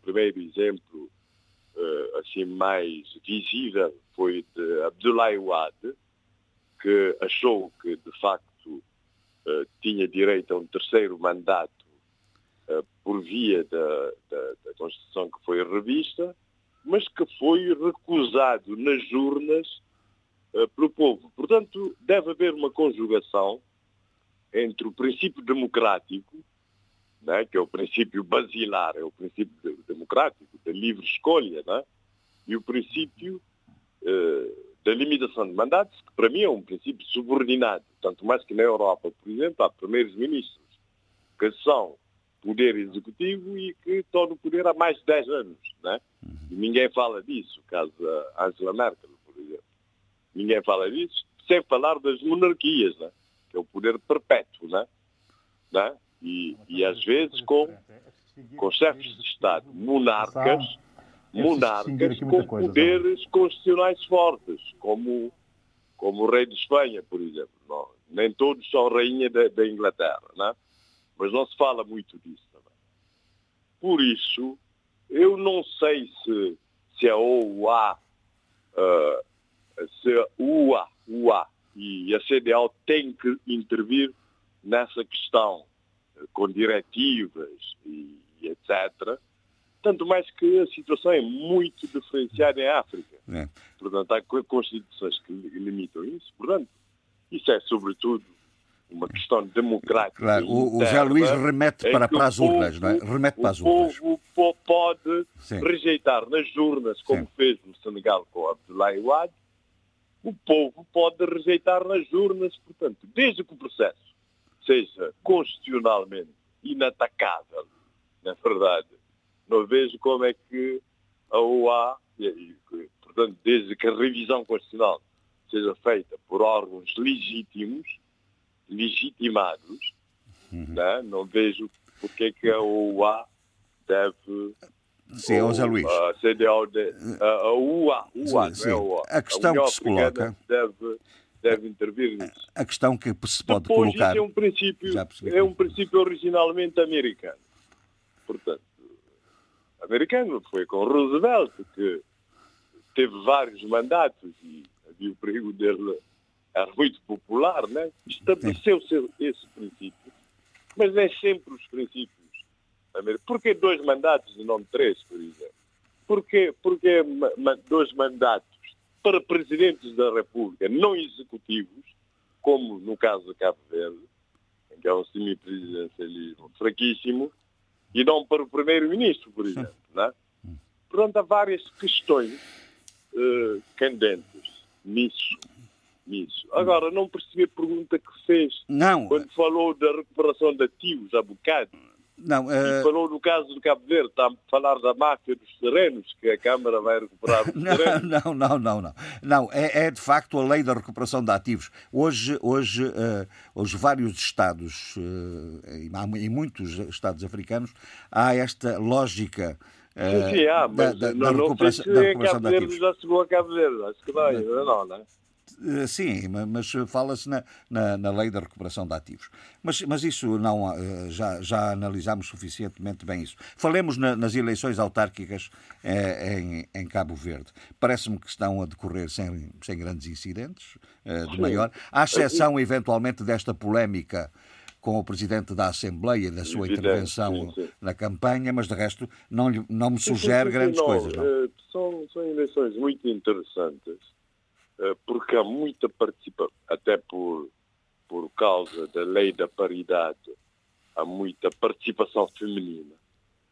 Speaker 7: O primeiro exemplo, uh, assim, mais visível foi de Abdoulaye Wade, que achou que, de facto, uh, tinha direito a um terceiro mandato por via da, da, da Constituição que foi revista, mas que foi recusado nas urnas uh, pelo povo. Portanto, deve haver uma conjugação entre o princípio democrático, né, que é o princípio basilar, é o princípio democrático, da livre escolha, né, e o princípio uh, da limitação de mandatos, que para mim é um princípio subordinado, tanto mais que na Europa, por exemplo, há primeiros ministros que são poder executivo e que estão no poder há mais de 10 anos. Né? E ninguém fala disso, caso a Angela Merkel, por exemplo. Ninguém fala disso, sem falar das monarquias, né? que é o poder perpétuo. Né? Né? E, e às vezes com, com chefes de Estado, monarcas, monarcas com poderes constitucionais fortes, como, como o rei de Espanha, por exemplo. Não, nem todos são rainha da, da Inglaterra. Né? Mas não se fala muito disso também. Por isso, eu não sei se, se a OUA, uh, se a UA, UA e a CDAO têm que intervir nessa questão uh, com diretivas e, e, etc. Tanto mais que a situação é muito diferenciada em África. É. Portanto, há constituições que limitam isso. Portanto, isso é sobretudo uma questão democrática.
Speaker 2: Claro, o, o José Luís remete para, para as urnas, não é? Remete para as urnas.
Speaker 7: O povo pode Sim. rejeitar nas urnas, como Sim. fez no Senegal com Abdoulaye Wade, o povo pode rejeitar nas urnas, portanto, desde que o processo seja constitucionalmente inatacável, na verdade, não vejo como é que a OA, portanto, desde que a revisão constitucional seja feita por órgãos legítimos, legitimados, uhum. né? não vejo porque é que a OUA deve.
Speaker 2: Sim, ou, José Luís.
Speaker 7: A CDAO, a, UA, UA, sim, não é a
Speaker 2: A questão a que se coloca.
Speaker 7: Deve, deve intervir nisso.
Speaker 2: A questão que se pode
Speaker 7: Depois,
Speaker 2: colocar.
Speaker 7: Isso é um princípio, é um princípio originalmente americano. Portanto, americano foi com Roosevelt, que teve vários mandatos e havia o perigo dele era muito popular, né? estabeleceu-se esse princípio. Mas nem sempre os princípios. Porquê dois mandatos e não três, por exemplo? Porquê, porquê dois mandatos para presidentes da República não executivos, como no caso de Cabo Verde, em que é um semipresidencialismo fraquíssimo, e não para o primeiro-ministro, por exemplo. Né? Portanto, há várias questões uh, candentes nisso. Agora, não percebi a pergunta que fez
Speaker 2: não.
Speaker 7: quando falou da recuperação de ativos há bocado.
Speaker 2: Não, uh...
Speaker 7: Falou do caso do Cabo Verde, está a falar da máfia dos terrenos, que a Câmara vai recuperar os terrenos.
Speaker 2: Não, não, não, não. Não, é, é, de facto a lei da recuperação de ativos. Hoje, hoje, uh, hoje vários Estados, uh, em muitos Estados africanos, há esta lógica
Speaker 7: Sim, sim, há, mas da, da, não, da recuperação, não sei se da recuperação Cabo Verde já chegou a Cabo Verde, acho que vai, não, não, não é?
Speaker 2: Eh, sim, mas fala-se na, na, na, lei da recuperação de ativos. Mas, mas isso não eh, já, já analisámos suficientemente bem isso. Falemos na, nas eleições autárquicas eh, em, em, Cabo Verde. Parece-me que estão a decorrer sem, sem grandes incidentes eh, de maior, à exceção eventualmente desta polémica com o Presidente da Assembleia, da sua Evidente, intervenção sim, sim. na campanha, mas de resto não, não me sugere sim, grandes coisas. Não.
Speaker 7: São, são eleições muito interessantes, porque há muita participação, até por, por causa da lei da paridade, há muita participação feminina,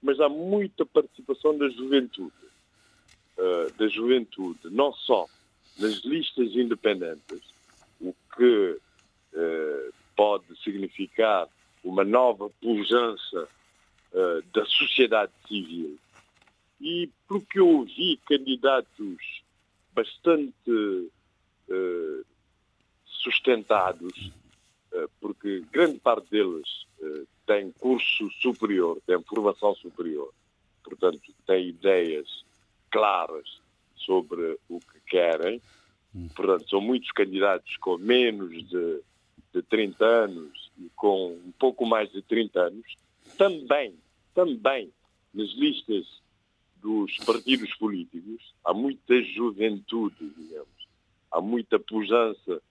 Speaker 7: mas há muita participação da juventude. Eh, da juventude, não só nas listas independentes, o que pode significar uma nova pujança da sociedade civil. E porque eu ouvi candidatos bastante uh, sustentados, uh, porque grande parte deles tem curso superior, tem formação superior, portanto, tem ideias claras sobre o que querem. Portanto, são muitos candidatos com menos de de 30 anos e com um pouco mais de 30 anos, também, também nas listas dos partidos políticos há muita juventude, digamos. Há muita pujança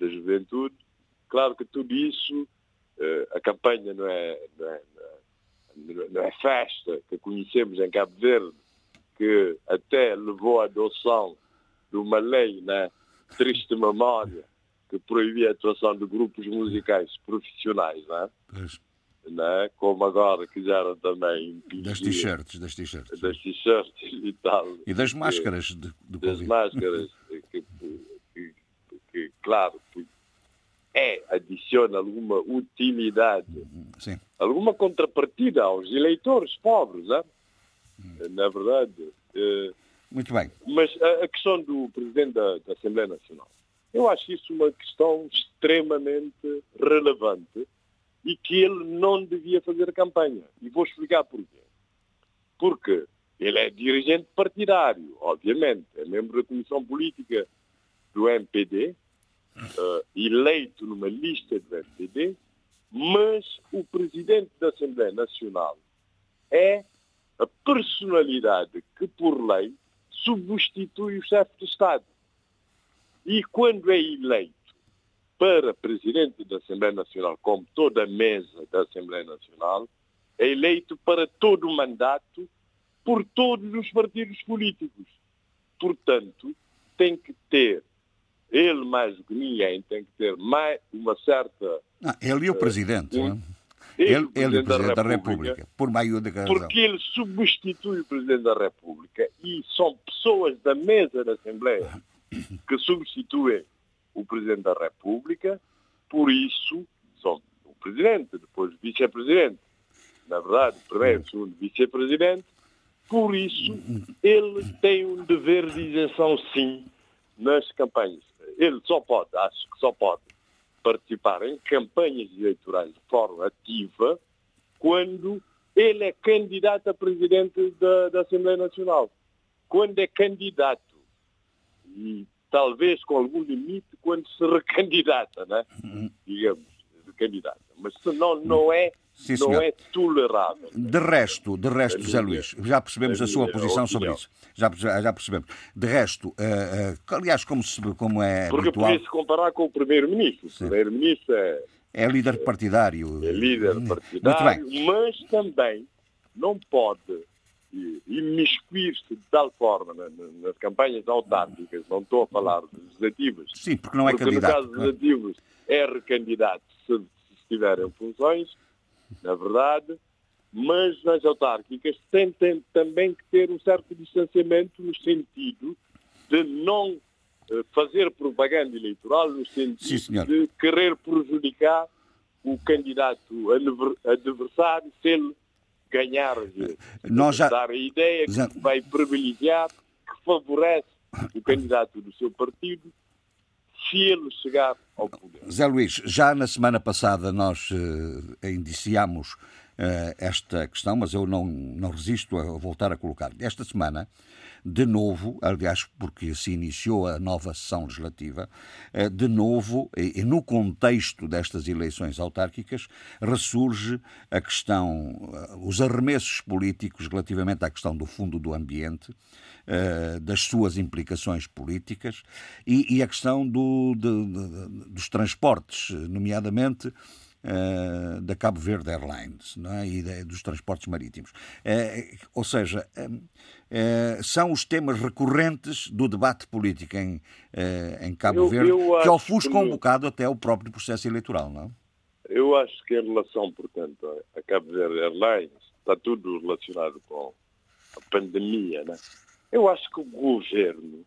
Speaker 7: da juventude. Claro que tudo isso, eh, a campanha não é, não é, não é festa que conhecemos em Cabo Verde, que até levou à adoção de uma lei na né, triste memória que proibia a atuação de grupos musicais profissionais, não é? Pois. Não é? Como agora quiseram também.
Speaker 2: Das t-shirts, das
Speaker 7: t-shirts. Das t-shirts e tal.
Speaker 2: E das máscaras de, do
Speaker 7: Das
Speaker 2: COVID.
Speaker 7: máscaras, que, que, que, claro, é, adiciona alguma utilidade,
Speaker 2: Sim.
Speaker 7: alguma contrapartida aos eleitores pobres, não é? Hum. Na verdade. Eh,
Speaker 2: Muito bem.
Speaker 7: Mas a, a questão do Presidente da, da Assembleia Nacional eu acho isso uma questão extremamente relevante e que ele não devia fazer campanha. E vou explicar porquê. Porque ele é dirigente partidário, obviamente, é membro da Comissão Política do MPD, uh, eleito numa lista do MPD, mas o Presidente da Assembleia Nacional é a personalidade que, por lei, substitui o chefe de Estado. E quando é eleito para presidente da Assembleia Nacional, como toda a mesa da Assembleia Nacional, é eleito para todo o mandato por todos os partidos políticos. Portanto, tem que ter, ele mais do que ninguém, tem que ter mais uma certa.
Speaker 2: Ah, ele e o Presidente, um, ele, ele, ele e o Presidente da, da República, por meio de razão.
Speaker 7: Porque ele substitui o Presidente da República e são pessoas da mesa da Assembleia que substituem o Presidente da República, por isso são o Presidente, depois Vice-Presidente, na verdade, primeiro, segundo Vice-Presidente, por isso ele tem um dever de isenção, sim, nas campanhas. Ele só pode, acho que só pode participar em campanhas eleitorais de forma ativa quando ele é candidato a presidente da, da Assembleia Nacional. Quando é candidato e talvez com algum limite quando se recandidata, né? Uhum. digamos, recandidata. Mas senão não é Sim, não é tolerável.
Speaker 2: De resto, de resto, José Luís, já percebemos a, sua posição sobre isso. Já, já percebemos. De resto, uh, uh, aliás, como, se, como é
Speaker 7: Porque
Speaker 2: habitual...
Speaker 7: podia-se comparar com o Primeiro-Ministro. O Primeiro-Ministro é...
Speaker 2: É líder partidário.
Speaker 7: É líder partidário, mas também não pode imiscuir-se de tal forma nas campanhas autárquicas, não estou a falar de legislativas.
Speaker 2: Sim, porque não é
Speaker 7: porque
Speaker 2: candidato.
Speaker 7: no caso legislativos é recandidato se, se estiverem funções, na verdade, mas nas autárquicas tem, tem, também que ter um certo distanciamento no sentido de não eh, fazer propaganda eleitoral, no sentido
Speaker 2: Sim,
Speaker 7: de querer prejudicar o candidato adversário se ele ganhar,
Speaker 2: Nós já...
Speaker 7: dar a ideia que vai privilegiar, que favorece o candidato do seu partido, se ele chegar ao poder.
Speaker 2: Zé Luís, já na semana passada nós uh, indiciamos uh, esta questão, mas eu não, não resisto a voltar a colocar. Esta semana de novo, aliás, porque se iniciou a nova sessão legislativa, eh, de novo, e no contexto destas eleições autárquicas, ressurge a questão, eh, os arremessos políticos relativamente à questão do fundo do ambiente, eh, das suas implicações políticas e, a questão do, de, de, dos transportes, nomeadamente uh, da Cabo Verde Airlines é? e de, dos transportes marítimos. Uh, ou seja, são os temas recorrentes do debate político em, em Cabo eu, Verde eu que ofuscam que... um bocado até o próprio processo eleitoral, não
Speaker 7: Eu acho que em relação, portanto, a Cabo Verde Airlines, está tudo relacionado com a pandemia, né? Eu acho que o governo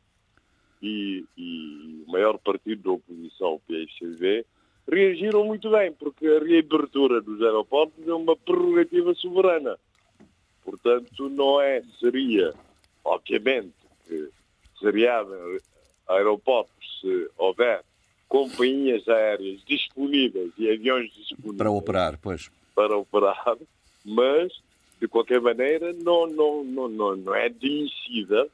Speaker 7: e, e, o maior partido da oposição, o PSV, reagiram muito bem, porque a reabertura dos aeroportos é uma prerrogativa soberana. Portanto, não é, seria, obviamente, que seria aeroportos se houver companhias aéreas disponíveis e aviões disponíveis
Speaker 2: para operar, pois.
Speaker 7: Para operar, mas de qualquer maneira não, não, não, não, não é admissível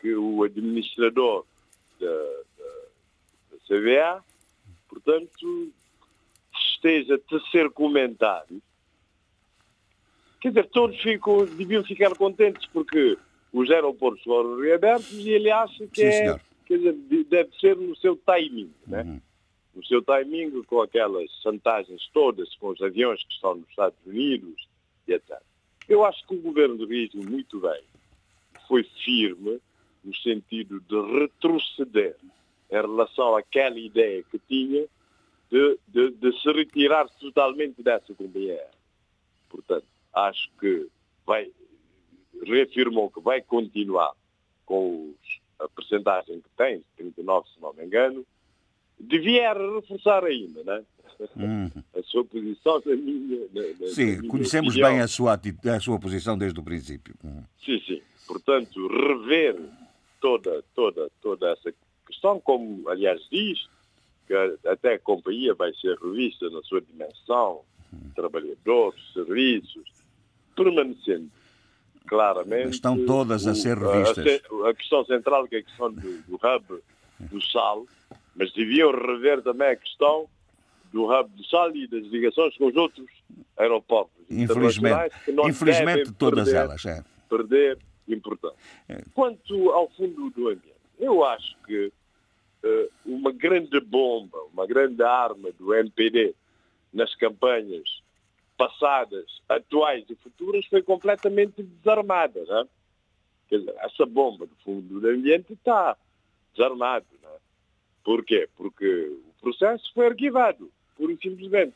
Speaker 7: que o administrador da, da, da CVA portanto, esteja a tecer comentários. Quer dizer, todos ficam, deviam ficar contentes porque os aeroportos foram reabertos e ele acha que Sim, é, quer dizer, deve ser no seu timing, né? Uhum. no seu timing com aquelas vantagens todas, com os aviões que estão nos Estados Unidos e etc. Eu acho que o governo reagiu muito bem, foi firme no sentido de retroceder em relação àquela ideia que tinha de, de, de se retirar totalmente dessa companhia Portanto, acho que vai, reafirmou que vai continuar com os, a percentagem que tem, 39 se não me engano, devia reforçar ainda, né? Hum. A sua posição minha.
Speaker 2: Sim,
Speaker 7: minha
Speaker 2: conhecemos
Speaker 7: opinião.
Speaker 2: bem a sua, a sua posição desde o princípio.
Speaker 7: Hum. Sim, sim. Portanto, rever toda, toda, toda essa questão, como aliás diz, que até a companhia vai ser revista na sua dimensão, trabalhadores, serviços, permanecendo claramente.
Speaker 2: Estão todas a ser revistas.
Speaker 7: A, questão central, que é a questão do, do hub do sal, mas deviam rever também a questão do hub do sal e das ligações com os outros aeroportos
Speaker 2: infelizmente, infelizmente todas
Speaker 7: perder,
Speaker 2: elas é.
Speaker 7: perder importância. É. Quanto ao fundo do ambiente, eu acho que uh, uma grande bomba, uma grande arma do MPD nas campanhas passadas, atuais e futuras foi completamente desarmada. É? Quer dizer, essa bomba do fundo do ambiente está desarmada. É? Por quê? Porque o processo foi arquivado, pura e simplesmente.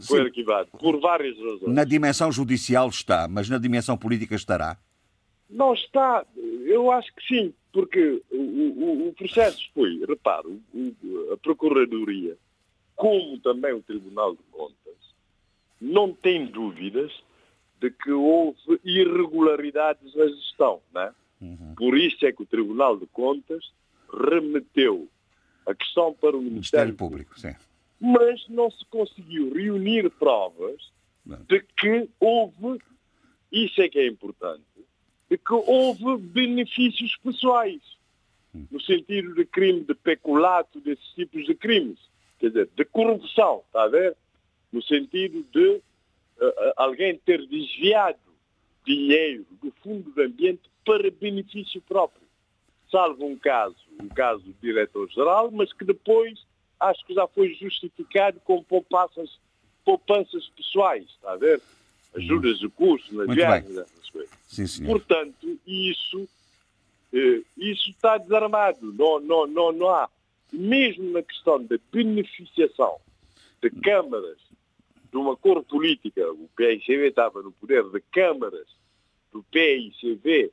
Speaker 7: Foi Sim. arquivado, por várias razões.
Speaker 2: Na dimensão judicial está, mas na dimensão política estará?
Speaker 7: Não está, eu acho que sim, porque o, o, o processo foi, reparo, a Procuradoria, como também o Tribunal de Contas, não tem dúvidas de que houve irregularidades na gestão. Né? Uhum. Por isso é que o Tribunal de Contas remeteu a questão para o Ministério, Ministério Público. Sim. Mas não se conseguiu reunir provas não. de que houve, isso é que é importante, de que houve benefícios pessoais, no sentido de crime de peculato, desses tipos de crimes, quer dizer, de corrupção, está a ver? No sentido de uh, alguém ter desviado dinheiro do fundo do ambiente para benefício próprio. Salvo um caso, um caso do diretor-geral, mas que depois acho que já foi justificado com poupanças, poupanças pessoais, está a ver? ajudas de curso, nas viagens, essas coisas.
Speaker 2: Sim, senhor.
Speaker 7: Portanto, isso, eh, isso está desarmado. Não, não, não, não há. Mesmo na questão da beneficiação de câmaras de uma cor política, o PICV estava no poder de câmaras do PICV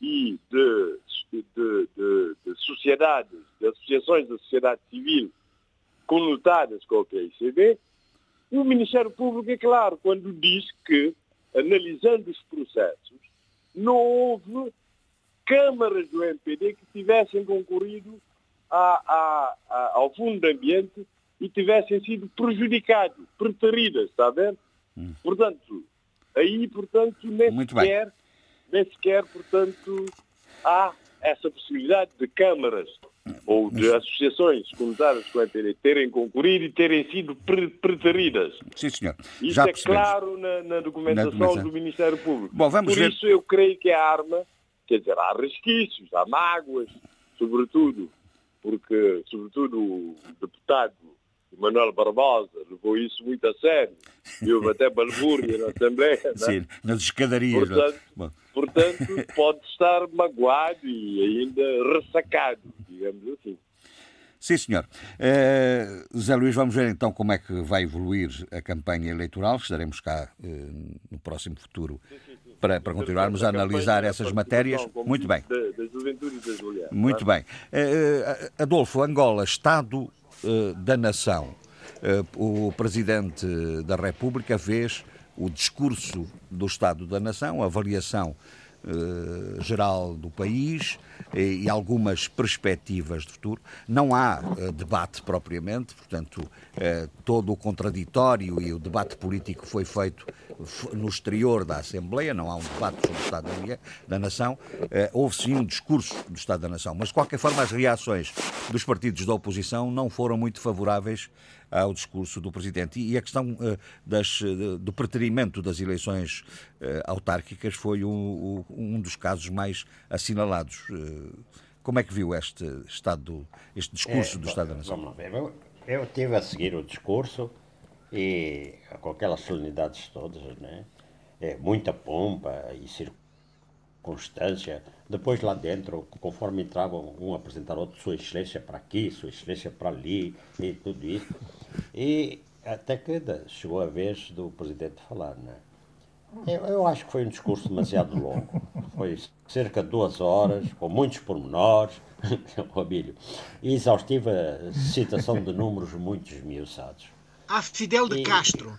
Speaker 7: e de, de, de, de sociedades, de associações da sociedade civil conotadas com o PICV, o Ministério Público é claro quando diz que, analisando os processos, não houve câmaras do MPD que tivessem concorrido ao Fundo de Ambiente e tivessem sido prejudicados, preteridas, está a ver? Hum. Portanto, aí, portanto, nem Muito sequer, bem. nem sequer, portanto, há essa possibilidade de câmaras ou de associações comunitárias com a terem concorrido e terem sido preteridas.
Speaker 2: Sim, senhor.
Speaker 7: Isso
Speaker 2: Já
Speaker 7: é claro na, na, documentação na, do Ministério Público.
Speaker 2: Bom, vamos
Speaker 7: Por
Speaker 2: ver...
Speaker 7: isso eu creio que a arma, quer dizer, há resquícios, há mágoas, sobretudo, porque, sobretudo, o deputado Manuel Barbosa levou isso muito a sério. E houve até balbúrdia na Assembleia. É?
Speaker 2: Sim, nas escadarias.
Speaker 7: Portanto, portanto, pode estar magoado e ainda ressacado, digamos assim.
Speaker 2: Sim, senhor. Uh, Zé Luís, vamos ver então como é que vai evoluir a campanha eleitoral. Estaremos cá uh, no próximo futuro sim, sim. Para, para continuarmos a, analisar essas matérias. Muito bem.
Speaker 7: Da, da juventude e das mulheres.
Speaker 2: Muito bem. Uh, Adolfo, Angola, Estado eh, da nação. Eh, o Presidente da República fez o discurso do Estado da Nação, a avaliação eh, geral do país e, algumas perspectivas de futuro. Não há debate propriamente, portanto, todo o contraditório e o debate político foi feito no exterior da Assembleia, não há um debate sobre o Estado da Nação. houve sim um discurso do Estado da Nação, mas de qualquer forma as reações dos partidos da oposição não foram muito favoráveis ao discurso do Presidente. E a questão uh, das, uh, do preterimento das eleições uh, autárquicas foi um, um, dos casos mais assinalados. como é que viu este, estado, este discurso é, do Estado da Nação?
Speaker 5: Vamos ver. Eu, eu tive a seguir o discurso e com aquelas solenidades todas, né? É, muita pompa e circunstância depois lá dentro, conforme entravam, um apresentar outro, Sua Excelência para aqui, Sua Excelência para ali, e tudo isso. E até que chegou a vez do Presidente falar, né? Eu, eu acho que foi um discurso demasiado longo. Foi cerca de duas horas, com muitos pormenores, Abílio, e exaustiva citação de números muito esmiuçados.
Speaker 3: A Fidel de e, Castro.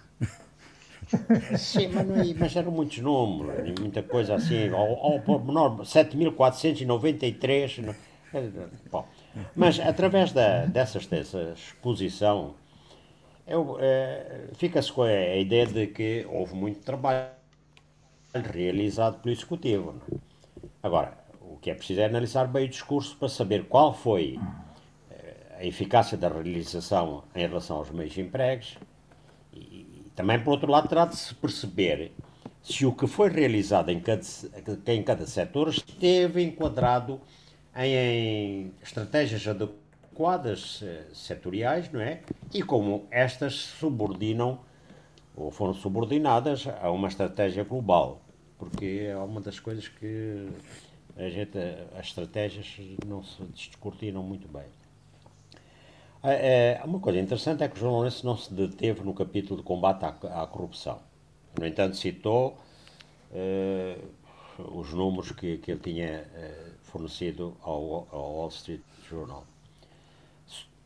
Speaker 5: Sim, mas, não, é, mas eram muitos números, muita coisa assim, ao, ao pormenor, 7.493. Bom, mas através da, dessa exposição, é, fica-se com a, a ideia de que houve muito trabalho realizado pelo Executivo. Não? É? Agora, o que é preciso é analisar bem o discurso para saber qual foi eh, a eficácia da realização em relação aos meios de empregos, também, por outro lado, terá de se perceber se o que foi realizado em cada, em cada setor esteve enquadrado em, estratégias adequadas eh, setoriais, não é? E como estas subordinam ou foram subordinadas a uma estratégia global, porque é uma das coisas que a gente, as estratégias não se descortinam muito bem. É, é, uma coisa interessante é que o Lourenço não se deteve no capítulo de combate à, à corrupção. No entanto, citou é, os números que, que ele tinha é, fornecido ao, ao, Wall Street Journal.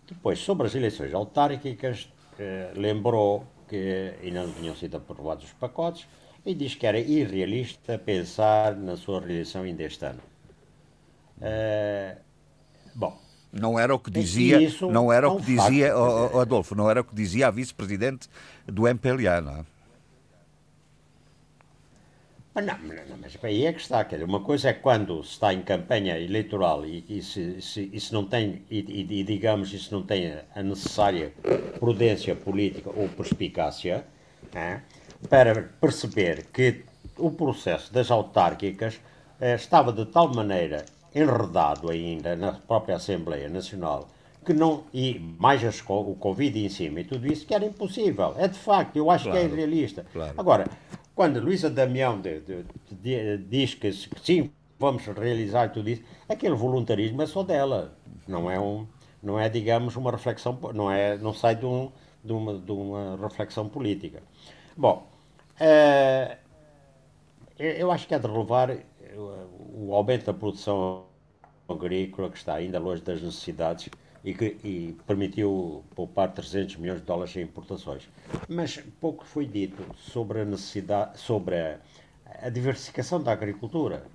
Speaker 5: Depois, sobre as eleições autárquicas, é, lembrou que ainda não tinham sido aprovados os pacotes e diz que era irrealista pensar na sua reeleição ainda este ano. bom,
Speaker 2: não era o que dizia, não era o que dizia, oh, Adolfo, não era o que dizia a vice-presidente do MPLA, não é?
Speaker 5: Mas não, não, mas aí é que está, quer dizer, uma coisa é quando se está em campanha eleitoral e, e se, se, e se não tem, e, e, digamos, e se não tem a necessária prudência política ou perspicácia, é, para perceber que o processo das autárquicas é, estava de tal maneira enredado ainda na própria Assembleia Nacional, que não, e mais as, o Covid em cima e tudo isso, que era impossível. É de facto, eu acho claro, que é irrealista. Claro. Agora, Quando Luísa Damião de, de, de, diz que sim, vamos realizar tudo isso, aquele voluntarismo é só dela, não é um, não é digamos uma reflexão, não é, não sai de, um, de, uma, de uma reflexão política. Bom, uh, eu acho que é de relevar o aumento da produção agrícola que está ainda longe das necessidades e que e permitiu poupar 300 milhões de dólares em importações. Mas pouco foi dito sobre a necessidade, sobre a, a diversificação da agricultura.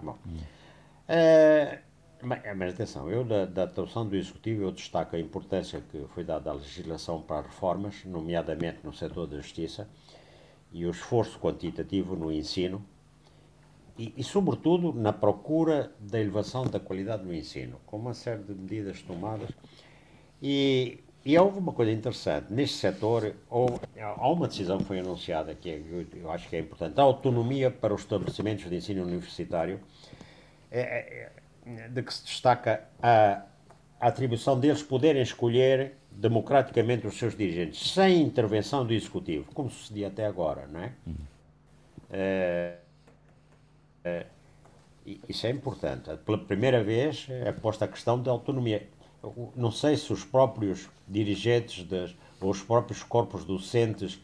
Speaker 5: Bom, uh, mas, atenção, eu da, da atuação do Executivo eu destaco a importância que foi dada à legislação para reformas, nomeadamente no setor da justiça, e o esforço quantitativo no ensino, e, e, sobretudo, na procura da elevação da qualidade do ensino, com uma série de medidas tomadas. E, e houve uma coisa interessante, neste setor, houve, há uma decisão que foi anunciada, que é, eu, eu, acho que é importante, a autonomia para os estabelecimentos de ensino universitário, é, é, de que se destaca a, a atribuição deles poderem escolher democraticamente os seus dirigentes, sem intervenção do Executivo, como sucedia até agora, não é? Uhum. é isso é importante. Pela primeira vez é posta a questão da autonomia. Não sei se os próprios dirigentes das, ou os próprios corpos docentes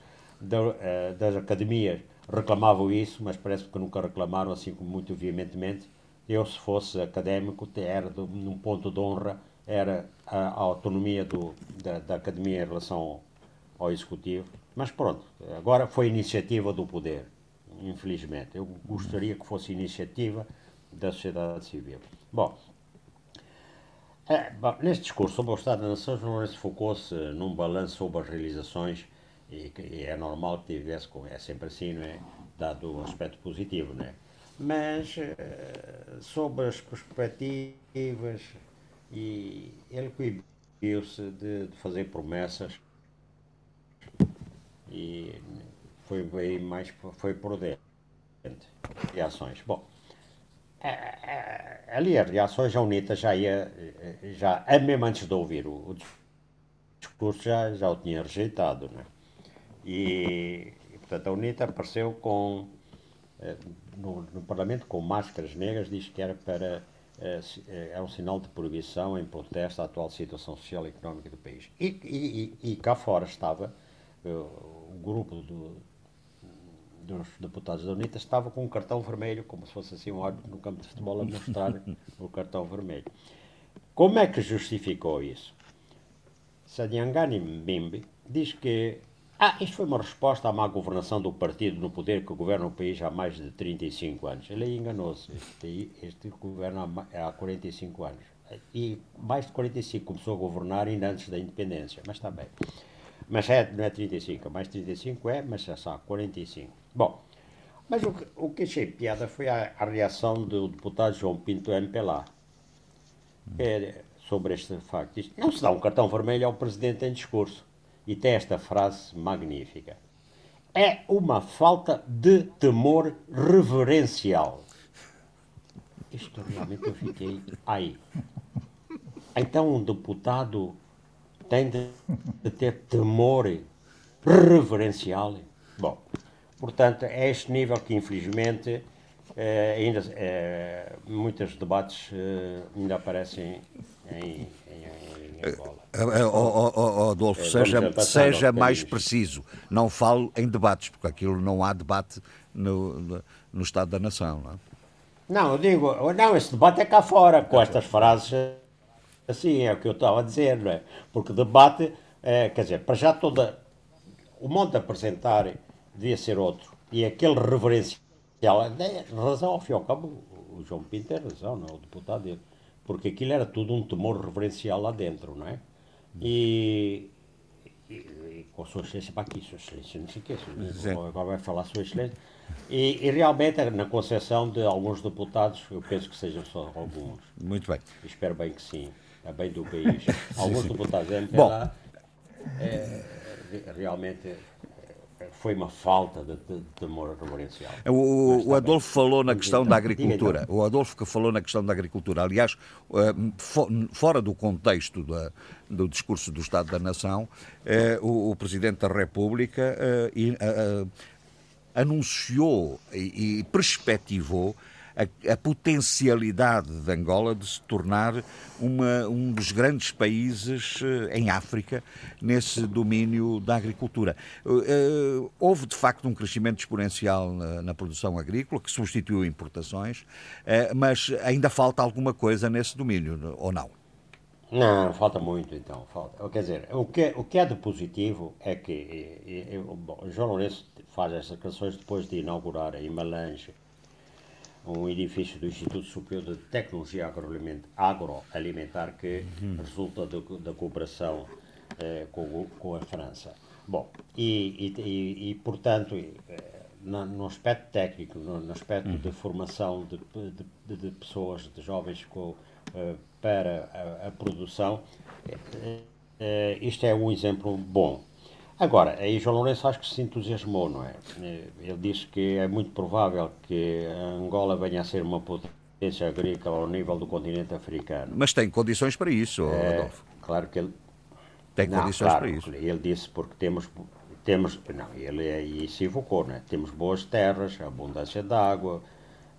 Speaker 5: eh, das academias reclamavam isso, mas parece que nunca reclamaram, assim como muito veementemente. Eu, se fosse académico, era de, num ponto de honra, era a, a autonomia do, da, da, academia em relação ao, ao executivo. Mas pronto, agora foi iniciativa do poder infelizmente. Eu gostaria que fosse iniciativa da sociedade civil. Bom, é, bom, neste discurso sobre o Estado da Nação, João focou-se num balanço sobre as realizações e, e, é normal que tivesse, é sempre assim, não é? Dado o aspecto positivo, não é? Mas uh, sobre as perspectivas e ele coibiu-se de, de fazer promessas e foi bem mais foi prudente. Reações. Bom, é, é, ali as reações, a UNITA já ia, já, mesmo antes de ouvir o, o discurso, já, já o tinha rejeitado, né? E, e portanto, a UNITA apareceu com, eh, no, no, Parlamento com máscaras negras, diz que era para é, é um sinal de proibição em protesto à atual situação social e económica do país. E, e, e cá fora estava o grupo do, dos deputados da UNITA estava com um cartão vermelho, como se fosse assim um árbitro no campo de futebol a mostrar o cartão vermelho. Como é que justificou isso? Sadiangani Mbimbi diz que ah, isto foi uma resposta à má governação do partido no poder que governa o país há mais de 35 anos. Ele enganou-se. Este, este governa há 45 anos. E mais de 45 começou a governar ainda antes da independência. Mas está bem. Mas é, não é 35, mais 35 é, mas já sabe, 45. Bom, mas o o que achei piada foi a, a reação do deputado João Pinto MPLA é, sobre este facto. Não se dá um cartão vermelho ao presidente em discurso. E tem esta frase magnífica. É uma falta de temor reverencial. Isto realmente eu fiquei. Aí. Então um deputado tem de, de ter temor reverencial. Bom, portanto, é este nível que, infelizmente, eh, ainda eh, muitos debates eh, ainda aparecem em, em, em Angola.
Speaker 2: Oh, oh, oh, Adolfo, seja, seja mais preciso. Não falo em debates, porque aquilo não há debate no, no Estado da Nação. Não, é?
Speaker 5: não eu digo, não, esse debate é cá fora, com estas frases Assim é o que eu estava a dizer, não é? Porque debate, é, quer dizer, para já toda. O modo de apresentar devia ser outro. E aquele reverencial. É, razão, ao fim e ao cabo, o João Pinto tem razão, não é? O deputado dele. Porque aquilo era tudo um temor reverencial lá dentro, não é? E, e, e com a sua excelência, para aqui, sua excelência, não sei o que, agora vai falar sua excelência. E, e, realmente, na concepção de alguns deputados, eu penso que sejam só alguns.
Speaker 2: Muito bem.
Speaker 5: Espero bem que sim a bem do país. Alguns deputados da MPLA é, realmente é, foi uma falta de, de, de temor reverencial.
Speaker 2: O, o Adolfo falou na questão da agricultura. O Adolfo que falou na questão da agricultura. Aliás, eh, fora do contexto da, do discurso do Estado da Nação, eh, o, o Presidente da República eh, anunciou e, e perspectivou a, a, potencialidade de Angola de se tornar uma, um dos grandes países eh, em África nesse domínio da agricultura. Uh, houve, de facto, um crescimento exponencial na, na produção agrícola, que substituiu importações, mas ainda falta alguma coisa nesse domínio, ou não?
Speaker 5: Não, falta muito, então. Falta. Quer dizer, o que, o que é de positivo é que e, bom, João Lourenço faz essas canções depois de inaugurar em Malange um edifício do Instituto Superior de Tecnologia Agroalimentar que uhum. resulta da cooperação eh, com, com, a França. Bom, e, e, e portanto, eh, no, no, aspecto técnico, no, no aspecto uhum. de formação de, de, de, pessoas, de jovens com, eh, para a, a produção, eh, eh, isto é um exemplo bom. Agora, aí João Lourenço acho que se entusiasmou, não é? Ele disse que é muito provável que Angola venha a ser uma potência agrícola ao nível do continente africano.
Speaker 2: Mas tem condições para isso, é, Adolfo.
Speaker 5: Claro que ele...
Speaker 2: Tem não, condições
Speaker 5: claro,
Speaker 2: para isso.
Speaker 5: Ele disse porque temos... temos não, ele aí se evocou, não é? Temos boas terras, abundância de água,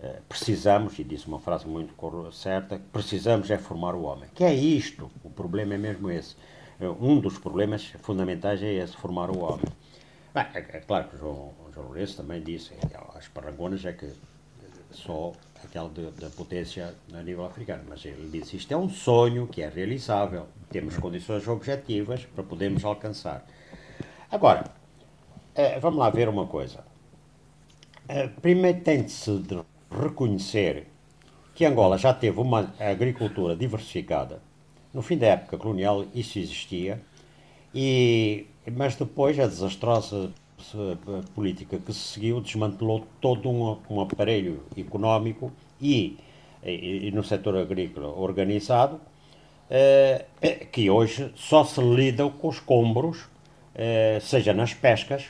Speaker 5: eh, precisamos, e disse uma frase muito certa, precisamos é formar o homem. Que é isto, o problema é mesmo esse um dos problemas fundamentais é esse, formar o homem. Bem, é, é, claro que o João, João Lourenço também disse, as parrangonas é que só aquela da potência a nível africano, mas ele disse isto é um sonho que é realizável, temos condições objetivas para podermos alcançar. Agora, vamos lá ver uma coisa. Primeiro tem-se de reconhecer que Angola já teve uma agricultura diversificada, no fim da época colonial isso existia, e, mas depois a desastrosa política que se seguiu desmantelou todo um, um aparelho económico e, e, e, no setor agrícola organizado, eh, que hoje só se lida com os escombros, eh, seja nas pescas,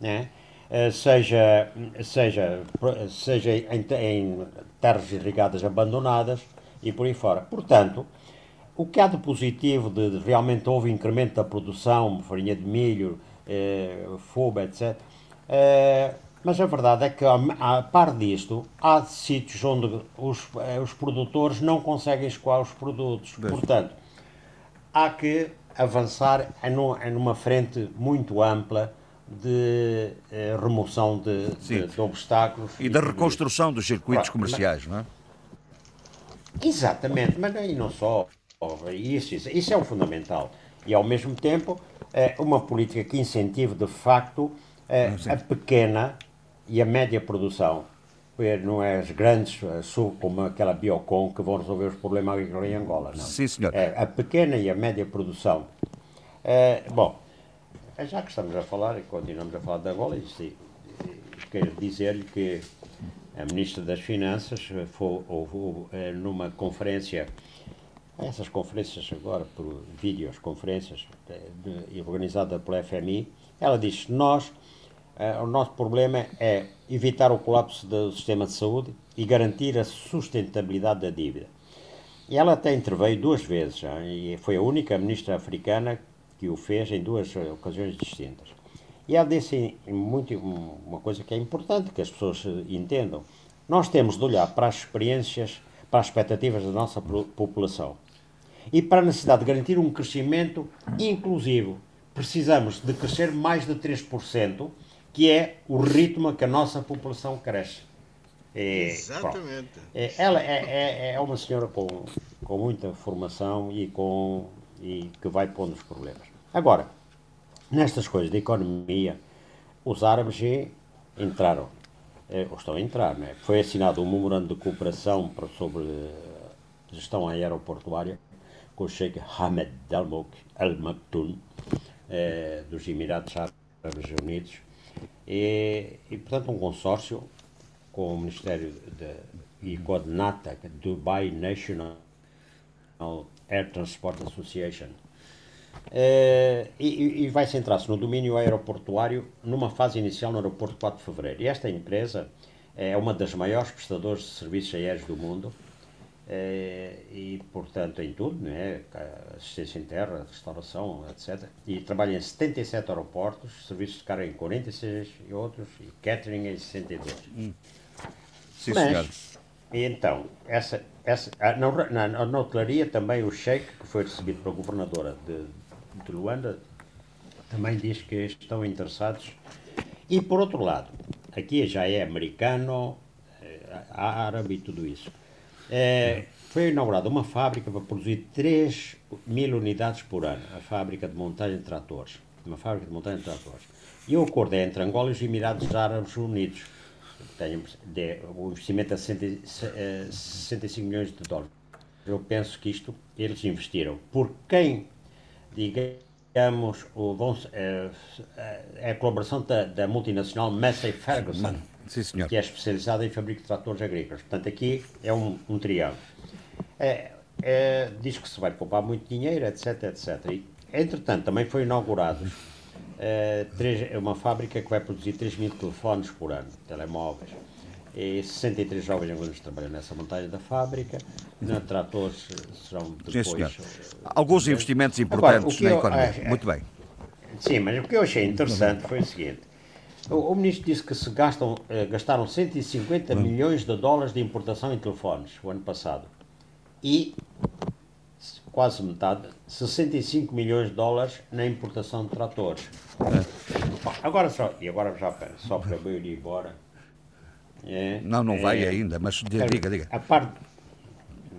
Speaker 5: né? Eh, seja, seja, seja em, em terras irrigadas abandonadas e por aí fora. Portanto, o que há de positivo de, de realmente houve incremento da produção, farinha de milho, eh, fuba, etc. Eh, mas a verdade é que, a, par disto, há sítios onde os, eh, os produtores não conseguem escoar os produtos. Portanto, há que avançar em, em numa frente muito ampla de eh, remoção de, de, de, obstáculos.
Speaker 2: E, e da reconstrução dos circuitos claro, comerciais, mas, não é?
Speaker 5: Exatamente, mas e não só. Isso, isso, isso é o fundamental. E, ao mesmo tempo, é uma política que incentive, de facto, é, a pequena e a média produção. Não é as grandes, como aquela Biocon, que vão resolver os problemas agrícolas em Angola, não.
Speaker 2: Sim, senhor.
Speaker 5: É a pequena e a média produção. É, bom, já que estamos a falar e continuamos a falar de Angola, quero dizer-lhe que a Ministra das Finanças foi, houve, é, numa conferência essas conferências agora, por videoconferências, organizada pela FMI, ela diz nós, uh, o nosso problema é evitar o colapso do sistema de saúde e garantir a sustentabilidade da dívida. E ela até interveio duas vezes, e foi a única ministra africana que o fez em duas ocasiões distintas. E ela disse muito, uma coisa que é importante que as pessoas entendam. Nós temos de olhar para as experiências, para as expectativas da nossa população e para a necessidade de garantir um crescimento inclusivo. Precisamos de crescer mais de 3%, que é o ritmo que a nossa população cresce.
Speaker 3: É, Exatamente.
Speaker 5: É, ela é, é, é, uma senhora com, com muita formação e, com, e que vai pondo os problemas. Agora, nestas coisas de economia, os árabes entraram, é, ou estão a entrar, né? foi assinado um memorando de cooperação sobre gestão aeroportuária com o Sheikh Hamed Al Maktoum, eh, dos Emirados Árabes Unidos, e, e, portanto um consórcio com o Ministério de, e com a NATA, Dubai National Air Transport Association, eh, e, e, vai centrar-se no domínio aeroportuário numa fase inicial no aeroporto 4 de Fevereiro. E esta empresa é uma das maiores prestadoras de serviços aéreos do mundo é, e, portanto, em tudo, né? assistência em terra, restauração, etc. E trabalha em 77 aeroportos, serviços de carga em 46 e outros, e catering em 62. Hum.
Speaker 2: Sim, Mas, senhor.
Speaker 5: E então, essa, essa, na, na, na hotelaria também o cheque que foi recebido pela governadora de, de Luanda também diz que estão interessados. E por outro lado, aqui já é americano, é, árabe e tudo isso. É, foi inaugurada uma fábrica para produzir 3 mil unidades por ano, a fábrica de montagem de tratores. Uma fábrica de montagem de tratores. E o acordo é entre Angola e os Emirados Árabes Unidos. Tem, o investimento é 65 milhões de dólares. Eu penso que isto eles investiram. Por quem, digamos, o, vão, é, é a colaboração da, da multinacional Massey Ferguson.
Speaker 2: Sim, senhor.
Speaker 5: que é especializada em fabrico de tratores agrícolas. Portanto, aqui é um, um triângulo. É, é, diz que se vai poupar muito dinheiro, etc, etc. E, entretanto, também foi inaugurado é, três, uma fábrica que vai produzir 3 mil telefones por ano, telemóveis. E 63 jovens angolanos trabalham nessa montagem da fábrica. Na tratores serão depois... Sim, senhor.
Speaker 2: Alguns investimentos importantes Agora, na eu, economia. É, muito bem.
Speaker 5: Sim, mas o que eu achei interessante foi o seguinte. O, o ministro disse que se gastam, eh, gastaram 150 hum. milhões de dólares de importação em telefones o ano passado. E quase metade, 65 milhões de dólares na importação de tratores. É. Agora só, e agora já só para eu ir embora.
Speaker 2: É, não, não é, vai ainda, mas diga, diga.
Speaker 5: A parte,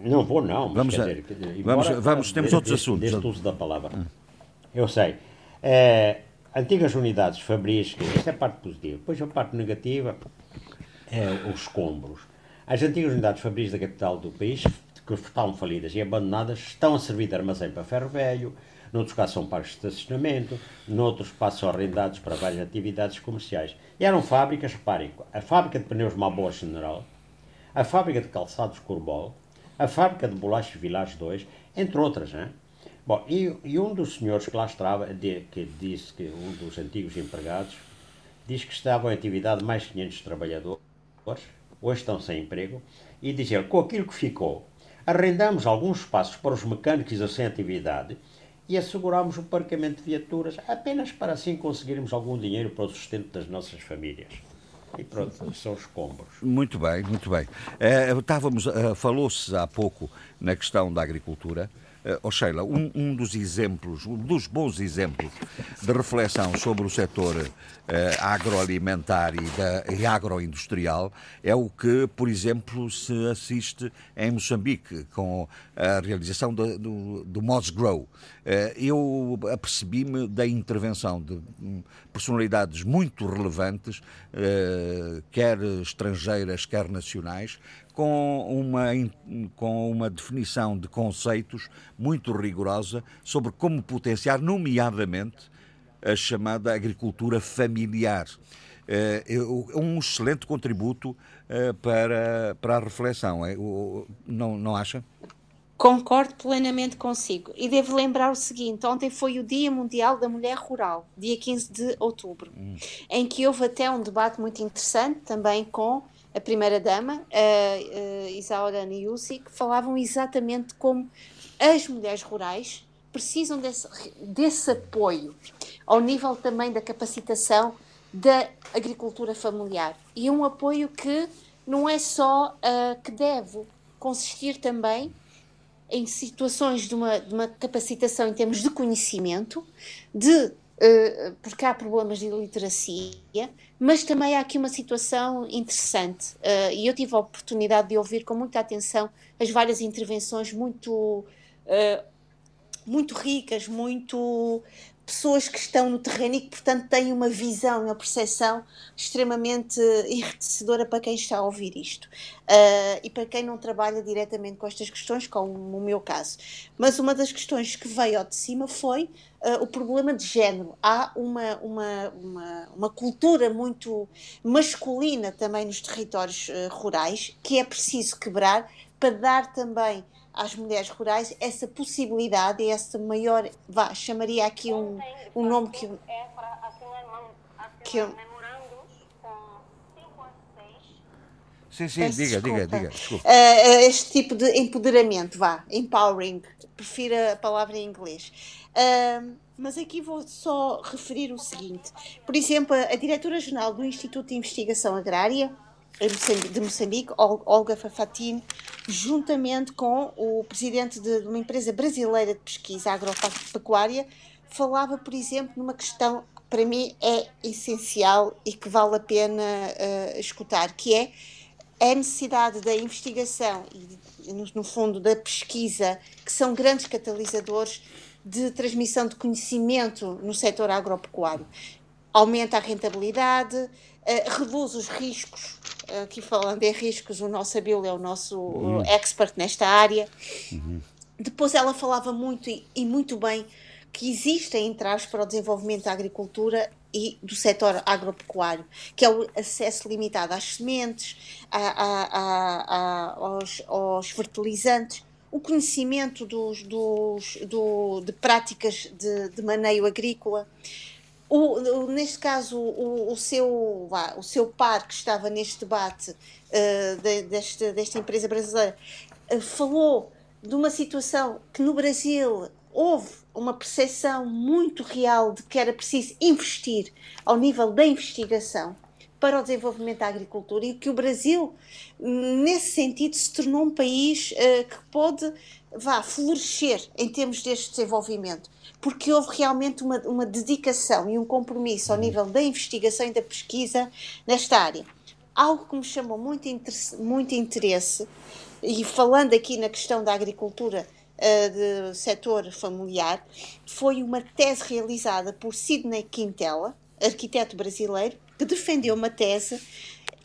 Speaker 5: não vou não,
Speaker 2: vamos, dizer, vamos, vamos, temos outros assuntos.
Speaker 5: Deste uso da palavra. Hum. Eu sei. É, antigas unidades fabris, esta é a parte positiva. Depois a parte negativa é os escombros. As antigas unidades fabris da capital do país, que estavam falidas e abandonadas, estão a servir de armazém para ferro velho, noutros casos são parques de estacionamento, noutros passam arrendados para várias atividades comerciais. E eram fábricas, reparem, a fábrica de pneus Mabor General, a fábrica de calçados Corbol, a fábrica de bolachas Village 2, entre outras, hein? Bom, e, e, um dos senhores que lá estava, de, que disse que um dos antigos empregados, diz que estavam em atividade mais de 500 trabalhadores, hoje estão sem emprego, e dizer com aquilo que ficou, arrendamos alguns espaços para os mecânicos sem atividade e asseguramos o parqueamento de viaturas apenas para assim conseguirmos algum dinheiro para o sustento das nossas famílias. E pronto, são os escombros.
Speaker 2: Muito bem, muito bem. É, estávamos, uh, falou-se há pouco na questão da agricultura. Uh, oh Sheila, um, um, dos exemplos, um dos bons exemplos de reflexão sobre o setor uh, agroalimentar e, da, e agroindustrial é o que, por exemplo, se assiste em Moçambique com a realização do, do, do Grow. Uh, eu apercebi-me da intervenção de um, personalidades muito relevantes, quer estrangeiras, quer nacionais, com uma, com uma definição de conceitos muito rigorosa sobre como potenciar, nomeadamente, a chamada agricultura familiar. É um excelente contributo eh, para, para a reflexão, é? não, não acha?
Speaker 6: Concordo plenamente consigo. E devo lembrar o seguinte: ontem foi o Dia Mundial da Mulher Rural, dia 15 de outubro, hum. em que houve até um debate muito interessante também com a primeira-dama, a, Isaura Niusi, que falavam exatamente como as mulheres rurais precisam desse, desse apoio, ao nível também da capacitação da agricultura familiar. E um apoio que não é só uh, que deve consistir também em situações de uma, de uma capacitação em termos de conhecimento, de porque há problemas de iliteracia, mas também há aqui uma situação interessante. Uh, e eu tive a oportunidade de ouvir com muita atenção as várias intervenções muito, uh, muito ricas, muito pessoas que estão no terreno e que, portanto, têm uma visão, uma percepção extremamente enriquecedora para quem está a ouvir isto. Uh, e para quem não trabalha diretamente com estas questões, como o meu caso. Mas uma das questões que veio ao de cima foi uh, o problema de género. Há uma, uma, uma, uma, cultura muito masculina também nos territórios uh, rurais que é preciso quebrar para dar também às mulheres rurais essa possibilidade e essa maior, vá, chamaria aqui um, um nome que... que eu,
Speaker 2: Sim, sim, Peço diga, desculpa. diga, diga.
Speaker 6: Uh, este tipo de empoderamento, vá, empowering, prefiro a palavra em inglês. Uh, mas aqui vou só referir o seguinte: por exemplo, a, a diretora-geral do Instituto de Investigação Agrária de Moçambique, Olga Fafatine, juntamente com o presidente de uma empresa brasileira de pesquisa agropecuária, falava, por exemplo, numa questão que para mim é essencial e que vale a pena uh, escutar, que é a necessidade da investigação e, no, no fundo, da pesquisa, que são grandes catalisadores de transmissão de conhecimento no setor agropecuário. Aumenta a rentabilidade, reduz os riscos. Aqui falando em riscos, o nosso Abílio é o nosso uhum. expert nesta área. Uhum. Depois ela falava muito e, e muito bem que existem entraves para o desenvolvimento da agricultura e do setor agropecuário, que é o acesso limitado às sementes, a, a, a, aos, aos, fertilizantes, o conhecimento dos, dos, do, de práticas de, de maneio agrícola. O, o, neste caso, o, o, seu, o seu par que estava neste debate uh, de, deste, desta empresa brasileira uh, falou de uma situação que no Brasil houve uma percepção muito real de que era preciso investir ao nível da investigação para o desenvolvimento da agricultura e que o Brasil, nesse sentido, se tornou um país uh, que pôde vá, florescer em termos deste desenvolvimento, porque houve realmente uma, uma dedicação e um compromisso ao uhum. nível da investigação e da pesquisa nesta área. Algo que me chamou muito, muito interesse, e falando aqui na questão da agricultura uh, de setor familiar, foi uma tese realizada por Sidney Quintela, arquiteto brasileiro, que defendeu uma tese,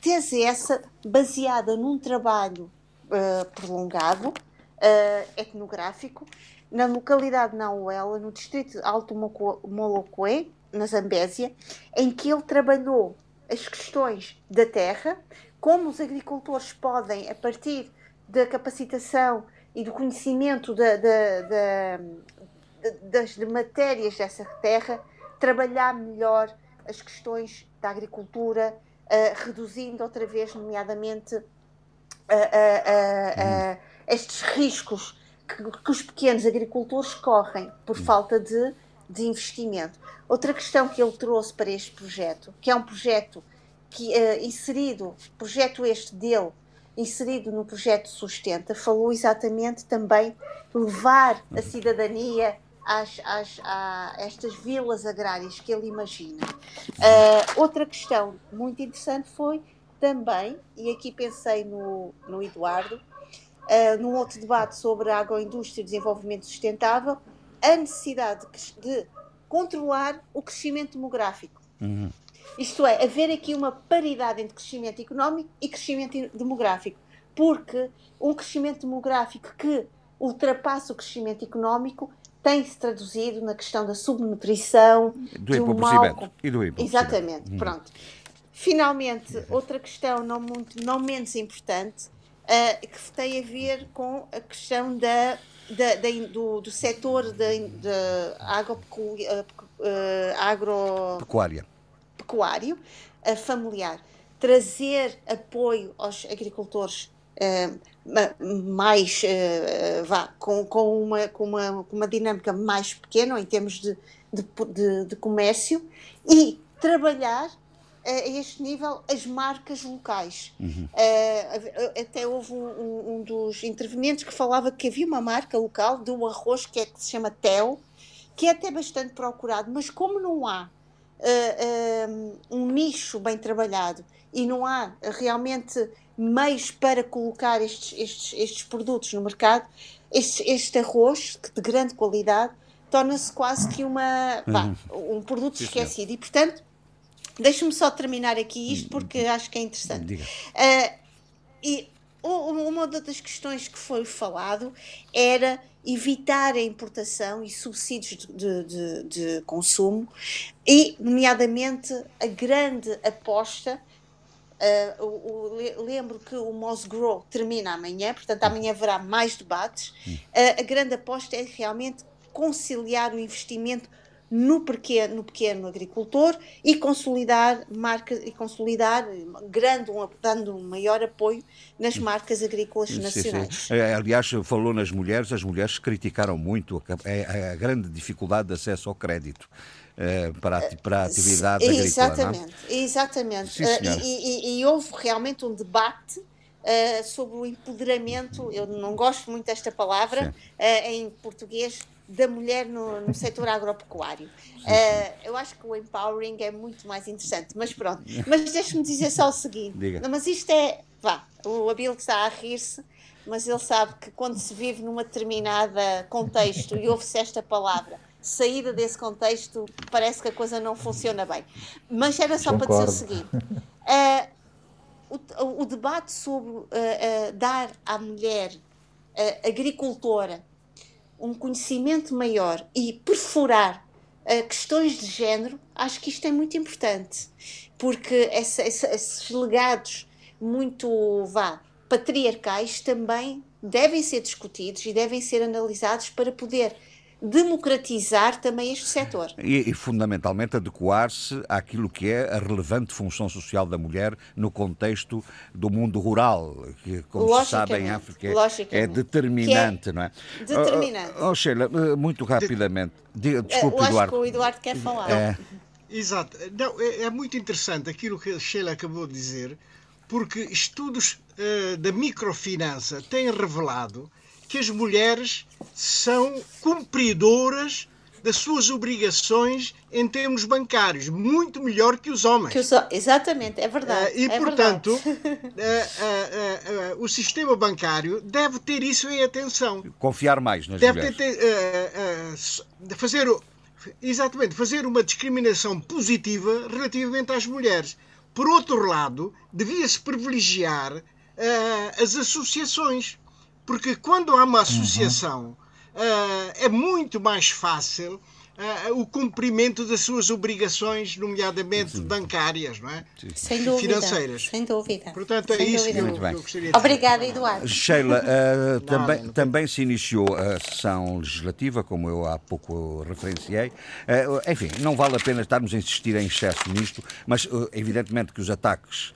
Speaker 6: tese essa baseada num trabalho uh, prolongado, uh, etnográfico, na localidade Nauela, no distrito de Alto Molocoé, na Zambésia, em que ele trabalhou as questões da terra, como os agricultores podem, a partir da capacitação e do conhecimento da, da, da, das matérias dessa terra, trabalhar melhor as questões da agricultura, uh, reduzindo outra vez, nomeadamente, uh, uh, estes riscos que, que, os pequenos agricultores correm por hum. falta de, de investimento. Outra questão que ele trouxe para este projeto, que é um projeto que, inserido, projeto este dele, inserido no projeto Sustenta, falou exatamente também levar a cidadania às, às, a estas vilas agrárias que ele imagina. Uh, outra questão muito interessante foi também, e aqui pensei no, no Eduardo, uh, num outro debate sobre a agroindústria e desenvolvimento sustentável, a necessidade de, controlar o crescimento demográfico. Uhum. Isto é, haver aqui uma paridade entre crescimento económico e crescimento demográfico. Porque um crescimento demográfico que ultrapassa o crescimento económico tem-se traduzido na questão da subnutrição,
Speaker 2: do, empobrecimento. Mal... E do empobrecimento.
Speaker 6: Exatamente, hum. pronto. Finalmente, outra questão não, muito, não menos importante, uh, que tem a ver com a questão da, da, da do, do setor da, da agropecu, agropecuária pecuário uh, familiar, trazer apoio aos agricultores uh, mais uh, vá, com, com, uma, com, uma, com uma dinâmica mais pequena em termos de, de, de, de comércio e trabalhar a este nível as marcas locais. Uhum. Uh, até houve um, um, dos intervenientes que falava que havia uma marca local de um arroz que, é, que se chama Tel, que é até bastante procurado, mas como não há uh, um nicho bem trabalhado e não há realmente meios para colocar estes, estes, estes produtos no mercado, este, este arroz de grande qualidade torna-se quase que uma, uhum. um produto Sim, esquecido. E, portanto, deixe-me só terminar aqui isto porque acho que é interessante. Uh, e uma das questões que foi falado era evitar a importação e subsídios de, de, de consumo e, nomeadamente, a grande aposta. Uh, o, o, lembro que o Mosgrow termina amanhã, portanto, amanhã haverá mais debates. Uh, a grande aposta é realmente conciliar o investimento no pequeno, no pequeno agricultor e consolidar marcas e consolidar grande, um, dando um maior apoio nas marcas agrícolas nacionais. Sim, sim.
Speaker 2: É, aliás, falou nas mulheres, as mulheres criticaram muito a, a, a grande dificuldade de acesso ao crédito. Uh, para, a, para a atividade
Speaker 6: exatamente,
Speaker 2: agrícola.
Speaker 6: Exatamente, exatamente. Sim, uh, e, e, e, houve realmente um debate uh, sobre o empoderamento, eu não gosto muito desta palavra em português, da mulher no, no setor agropecuário. Uh, eu acho que o empowering é muito mais interessante, mas pronto. Mas deixe-me dizer só o seguinte: não, mas isto é. Vá, o Abel está a rir-se, mas ele sabe que quando se vive numa determinada contexto e ouve-se esta palavra, saída desse contexto, parece que a coisa não funciona bem. Mas era só Concordo. para dizer o seguinte: uh, o, o, debate sobre uh, dar à mulher agricultora um conhecimento maior e perfurar uh, questões de género, acho que isto é muito importante, porque essa, essa, esses legados muito vá, patriarcais também devem ser discutidos e devem ser analisados para poder democratizar também este setor.
Speaker 2: E, e fundamentalmente adequar-se àquilo que é a relevante função social da mulher no contexto do mundo rural, que, como se sabe, em África é, é determinante, é não é?
Speaker 6: Determinante.
Speaker 2: Oh, oh, Sheila, eh, muito rapidamente. De, desculpe,
Speaker 6: Eu
Speaker 2: Eduardo.
Speaker 6: que o Eduardo quer falar. É.
Speaker 3: Exato. Não, é, é, muito interessante aquilo que a Sheila acabou de dizer, porque estudos uh, da microfinança têm revelado que as mulheres são cumpridoras das suas obrigações em termos bancários, muito melhor que os homens. Que os,
Speaker 6: exatamente, é verdade.
Speaker 3: Uh, e,
Speaker 6: é
Speaker 3: portanto, uh, uh, o sistema bancário deve ter isso em atenção.
Speaker 2: Confiar mais nas
Speaker 3: deve
Speaker 2: mulheres.
Speaker 3: Ter, fazer, exatamente, fazer uma discriminação positiva relativamente às mulheres. Por outro lado, devia-se privilegiar as associações porque quando há uma associação, uhum. uh, é muito mais fácil Uh, o cumprimento das suas obrigações, nomeadamente Sim. bancárias, não é?
Speaker 6: Sem dúvida.
Speaker 3: Financeiras.
Speaker 6: Sem dúvida.
Speaker 3: Portanto, é
Speaker 6: Sem
Speaker 3: isso
Speaker 6: dúvida.
Speaker 3: que eu, eu gostaria de
Speaker 6: Obrigada, Eduardo.
Speaker 2: Sheila, uh, também, não, não também se iniciou a sessão legislativa, como eu há pouco referenciei. Uh, enfim, não vale a pena estarmos a insistir em excesso nisto, mas evidentemente que os ataques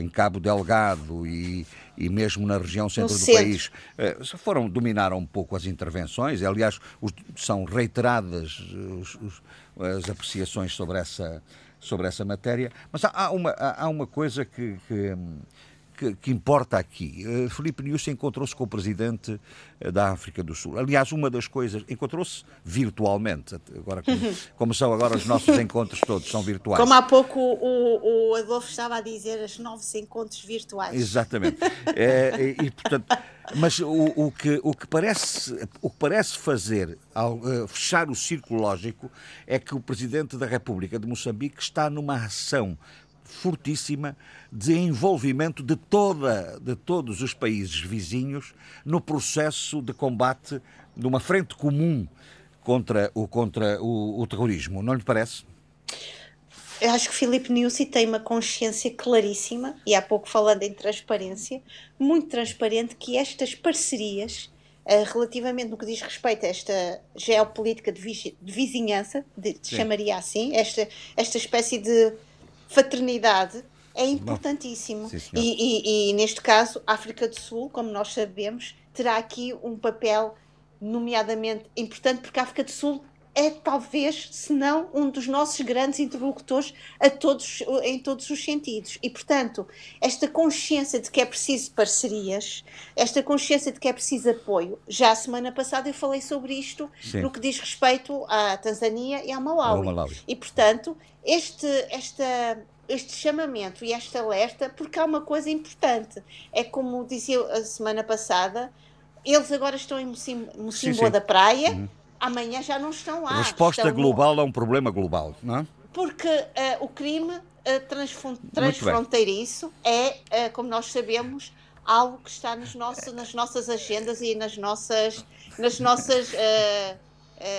Speaker 2: em Cabo Delgado e e mesmo na região centro no do centro. país eh, foram dominaram um pouco as intervenções. Aliás, os, são reiteradas os, os, as apreciações sobre essa sobre essa matéria. Mas há, uma há uma coisa que, que que, que importa aqui. Uh, Felipe Nunes encontrou-se com o presidente uh, da África do Sul. Aliás, uma das coisas, encontrou-se virtualmente, agora como, como, são agora os nossos encontros todos, são virtuais.
Speaker 6: Como há pouco o, o Adolfo estava a dizer, os novos encontros virtuais.
Speaker 2: Exatamente. é, e, e, portanto, mas o, o, que, o, que parece, o que parece fazer ao uh, fechar o círculo lógico é que o presidente da República de Moçambique está numa ação fortíssima de envolvimento de, toda, de todos os países vizinhos no processo de combate de uma frente comum contra o, contra o, o terrorismo. Não lhe parece?
Speaker 6: Eu acho que Filipe Nussi tem uma consciência claríssima, e há pouco falando em transparência, muito transparente, que estas parcerias, uh, relativamente no que diz respeito a esta geopolítica de, de vizinhança, de, chamaria assim, esta, esta espécie de fraternidade é importantíssimo. Sim, e, e, e, neste caso, a África do Sul, como nós sabemos, terá aqui um papel nomeadamente importante, porque a África do Sul é talvez, se não, um dos nossos grandes interlocutores a todos, em todos os sentidos. E, portanto, esta consciência de que é preciso parcerias, esta consciência de que é preciso apoio, já a semana passada eu falei sobre isto Sim. no que diz respeito à Tanzânia e à Malawi. Malawi. E, portanto, este, esta, este chamamento e esta alerta, porque há uma coisa importante. É como dizia a semana passada, eles agora estão em Mocimboa da Praia, uhum. Amanhã já não estão lá.
Speaker 2: Resposta
Speaker 6: estão
Speaker 2: global no... a um problema global, não é?
Speaker 6: Porque uh, o crime uh, transfronteiriço é, uh, como nós sabemos, algo que está nos nossos, nas nossas agendas e nas nossas, nas nossas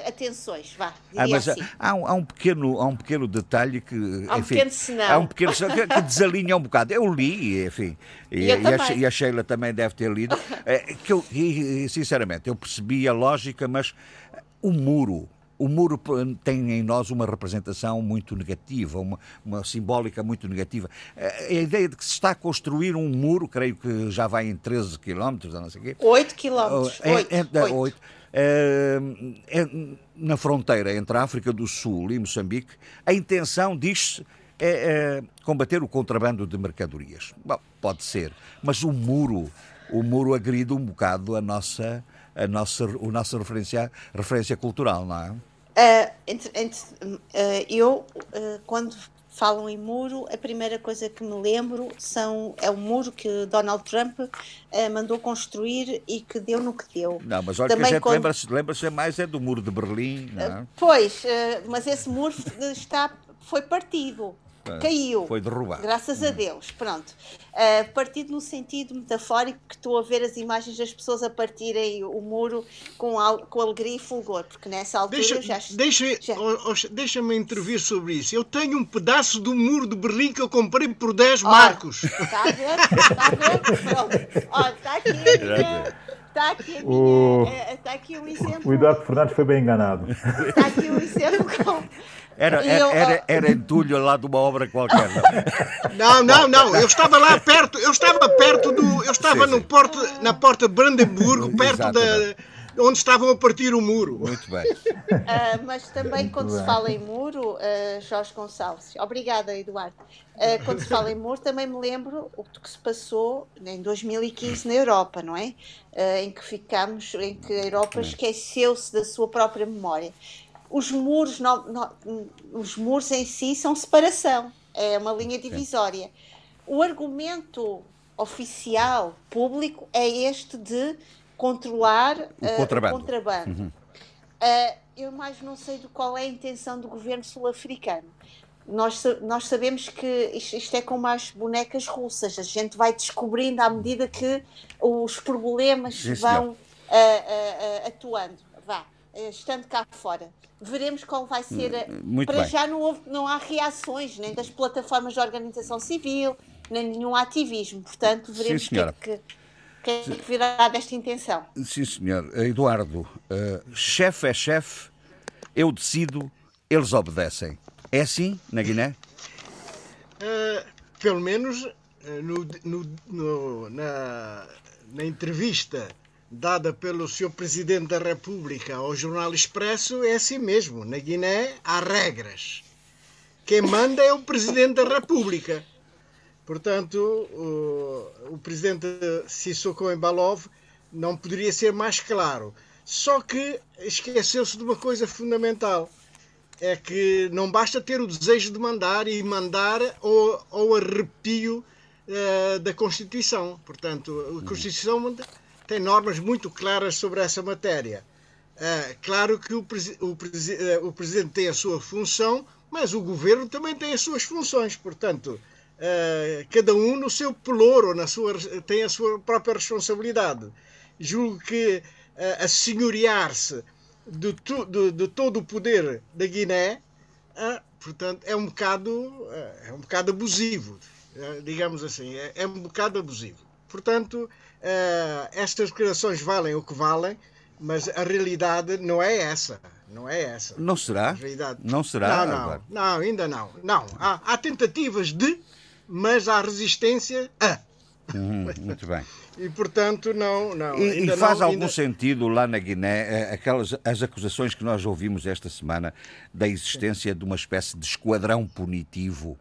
Speaker 6: atenções, vá. Ah, mas assim.
Speaker 2: há, um, há, um, pequeno, há um pequeno detalhe que.
Speaker 6: Há um enfim, pequeno senão.
Speaker 2: Há um pequeno que, que desalinha um bocado. Eu li, enfim, e, e, a, e, a, Sheila também deve ter lido, é, que eu, e, sinceramente, eu percebi a lógica, mas o muro o muro tem em nós uma representação muito negativa, uma, uma simbólica muito negativa. A ideia de que se está a construir um muro, creio que já vai em 13 quilómetros, não sei o quê.
Speaker 6: 8 quilómetros. É, é, é, 8.
Speaker 2: É, é, na fronteira entre a África do Sul e Moçambique, a intenção, diz-se, é, é, combater o contrabando de mercadorias. Bom, pode ser, mas o muro, o muro agride um bocado a nossa, a nossa, a nossa referência, referência cultural, não é?
Speaker 6: Uh, entre, entre, uh, eu, uh, quando falam em muro, a primeira coisa que me lembro são, é o muro que Donald Trump mandou construir e que deu no que deu.
Speaker 2: Não, mas olha Também que a gente quando... lembra-se lembra mais é do muro de Berlim, não é?
Speaker 6: pois, mas esse muro está, foi partido. Caiu.
Speaker 2: Foi derrubado.
Speaker 6: Graças a Deus. Pronto. Uh, partido no sentido metafórico que estou a ver as imagens das pessoas a partirem o muro com, com alegria e fulgor, porque nessa altura deixa, já.
Speaker 3: Deixa, já... Oh, oh, Deixa-me intervir sobre isso. Eu tenho um pedaço do muro de Berlim que eu comprei por 10 marcos.
Speaker 6: Está a ver? Está a ver? Pronto. Está aqui. Está aqui, minha, o... está aqui um exemplo.
Speaker 4: O Eduardo Fernandes foi bem enganado.
Speaker 6: Está aqui um exemplo com,
Speaker 2: era, era, era, era entulho lá de uma obra qualquer.
Speaker 3: Não, não, não. Eu estava lá perto, eu estava perto do. Eu estava sim, sim. No porto, na porta de Brandenburgo, perto da onde estavam a partir o muro.
Speaker 2: Muito bem.
Speaker 6: Uh, mas também Muito quando bem. se fala em muro, uh, Jorge Gonçalves, obrigada Eduardo, uh, quando se fala em muro também me lembro o que se passou em 2015 na Europa, não é? em que ficamos, em que a Europa esqueceu-se da sua própria memória os muros, os muros em si são separação, é uma linha divisória. Sim. O argumento oficial, público, é este de controlar
Speaker 2: o uh, contrabando.
Speaker 6: Contrabando. Uhum. Uh, eu mais não sei de qual é a intenção do governo sul-africano. Nós, nós sabemos que isto, isto, é como as bonecas russas, a gente vai descobrindo à medida que os problemas Sim, vão uh, atuando. Vá, estando cá fora veremos qual vai ser. A... Muito Para bem. já não, houve, não há reações nem das plataformas de organização civil, nem nenhum ativismo. Portanto, veremos o que, é que, que, é que virá desta intenção.
Speaker 2: Sim, senhor. Eduardo, uh, chefe é chefe, eu decido, eles obedecem. É assim na Guiné?
Speaker 3: Uh, pelo menos uh, no, no, no, na, na entrevista dada pelo Sr. Presidente da República ao Jornal Expresso é assim mesmo. Na Guiné há regras. Quem manda é o Presidente da República. Portanto, o, o Presidente Sissoko Embalov não poderia ser mais claro. Só que esqueceu-se de uma coisa fundamental. É que não basta ter o desejo de mandar e mandar ao, ao arrepio uh, da Constituição. Portanto, a Constituição tem normas muito claras sobre essa matéria. É, claro que o, o, eh, o, Presidente tem a sua função, mas o Governo também tem as suas funções. Portanto, é, cada um no seu pelouro na sua, tem a sua própria responsabilidade. Julgo que é, assenhorear-se de, de, de, todo o poder da Guiné portanto, é um bocado, é um bocado abusivo, digamos assim, é, é um bocado abusivo. Portanto, Uh, estas declarações valem o que valem, mas a realidade não é essa. Não é essa.
Speaker 2: Não será?
Speaker 3: Realidade...
Speaker 2: Não será?
Speaker 3: Não, não, não, ainda não. Não, há, há tentativas de, mas há resistência a.
Speaker 2: Uhum, muito bem.
Speaker 3: E portanto não, não.
Speaker 2: E, e faz não, algum ainda... sentido lá na Guiné eh, aquelas as acusações que nós ouvimos esta semana da existência de uma espécie de esquadrão punitivo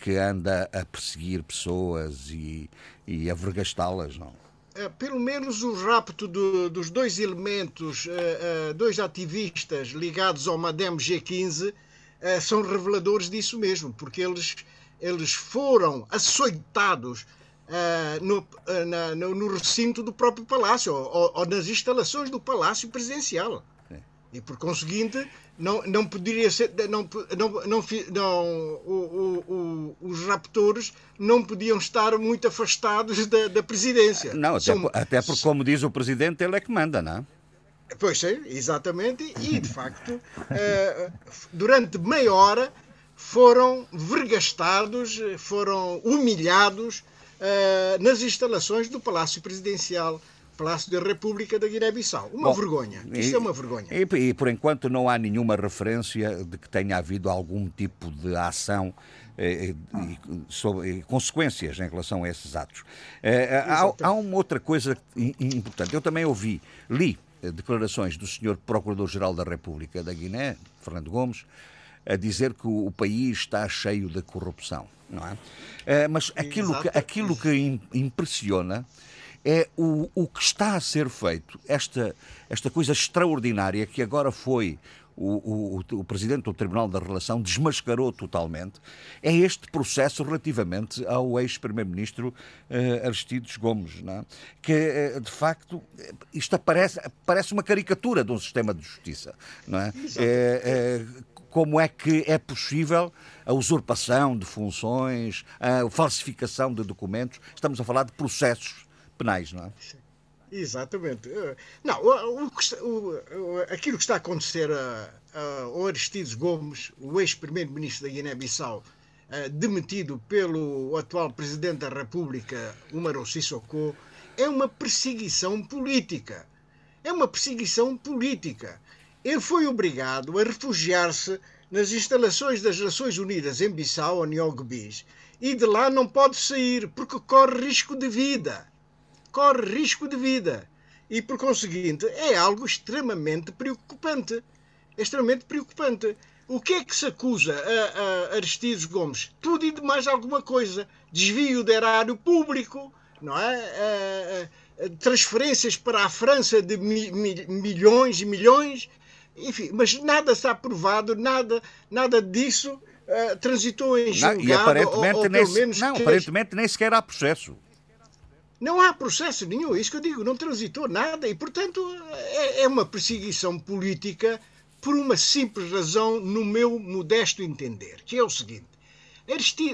Speaker 2: que anda a perseguir pessoas e, e a vergastá-las, não?
Speaker 3: É, pelo menos o rapto do, dos dois elementos, uh, dois ativistas ligados ao Madem G15, são reveladores disso mesmo, porque eles, eles foram açoitados no, na, no, no, recinto do próprio palácio, ou, ou nas instalações do palácio presidencial. E por conseguinte, não, não poderia ser. Não, não, não, não o, o, o, os raptores não podiam estar muito afastados da, da presidência.
Speaker 2: Não, até, São, até porque, como diz o presidente, ele é que manda, não é?
Speaker 3: Pois é, exatamente. E, de facto, eh, durante meia hora foram vergastados, foram humilhados eh, nas instalações do Palácio Presidencial Palácio da República da Guiné-Bissau. Uma Bom, vergonha. Isto e, é uma vergonha.
Speaker 2: E, e, por enquanto não há nenhuma referência de que tenha havido algum tipo de ação eh, e, sobre consequências em relação a esses atos. Eh, há, há uma outra coisa importante. Eu também ouvi, li declarações do Sr. Procurador-Geral da República da Guiné, Fernando Gomes, a dizer que o país está cheio de corrupção, não é? Eh, mas aquilo que, aquilo que impressiona é o, o que está a ser feito, esta, esta coisa extraordinária que agora foi o, o, o, Presidente do Tribunal da Relação desmascarou totalmente, é este processo relativamente ao ex-Primeiro-Ministro uh, Aristides Gomes, é? que, uh, de facto, isto aparece, parece uma caricatura de um sistema de justiça. Não é? é como é que é possível a usurpação de funções, a falsificação de documentos. Estamos a falar de processos penais, não é?
Speaker 3: Exatamente. Não, o, o, o, aquilo que está a acontecer a, a Aristides Gomes, o ex-primeiro-ministro da Guiné-Bissau, demitido pelo atual presidente da República, Umaro Sissoko, é uma perseguição política. É uma perseguição política ele foi obrigado a refugiar-se nas instalações das Nações Unidas em Bissau, ou Niogobis, e de lá não pode sair porque corre risco de vida. Corre risco de vida. E, por conseguinte, é algo extremamente preocupante. Extremamente preocupante. O que é que se acusa a, a Aristides Gomes? Tudo e de mais alguma coisa. Desvio de erário público, não é? transferências para a França de mi, mi, milhões e milhões enfim, mas nada está provado, nada, nada disso uh, transitou em julgado. Não, e aparentemente, ou, ou
Speaker 2: nem,
Speaker 3: menos
Speaker 2: não, aparentemente nem sequer há processo.
Speaker 3: Não há processo nenhum, é isso que eu digo, não transitou nada e, portanto, é, é uma perseguição política por uma simples razão, no meu modesto entender, que é o seguinte: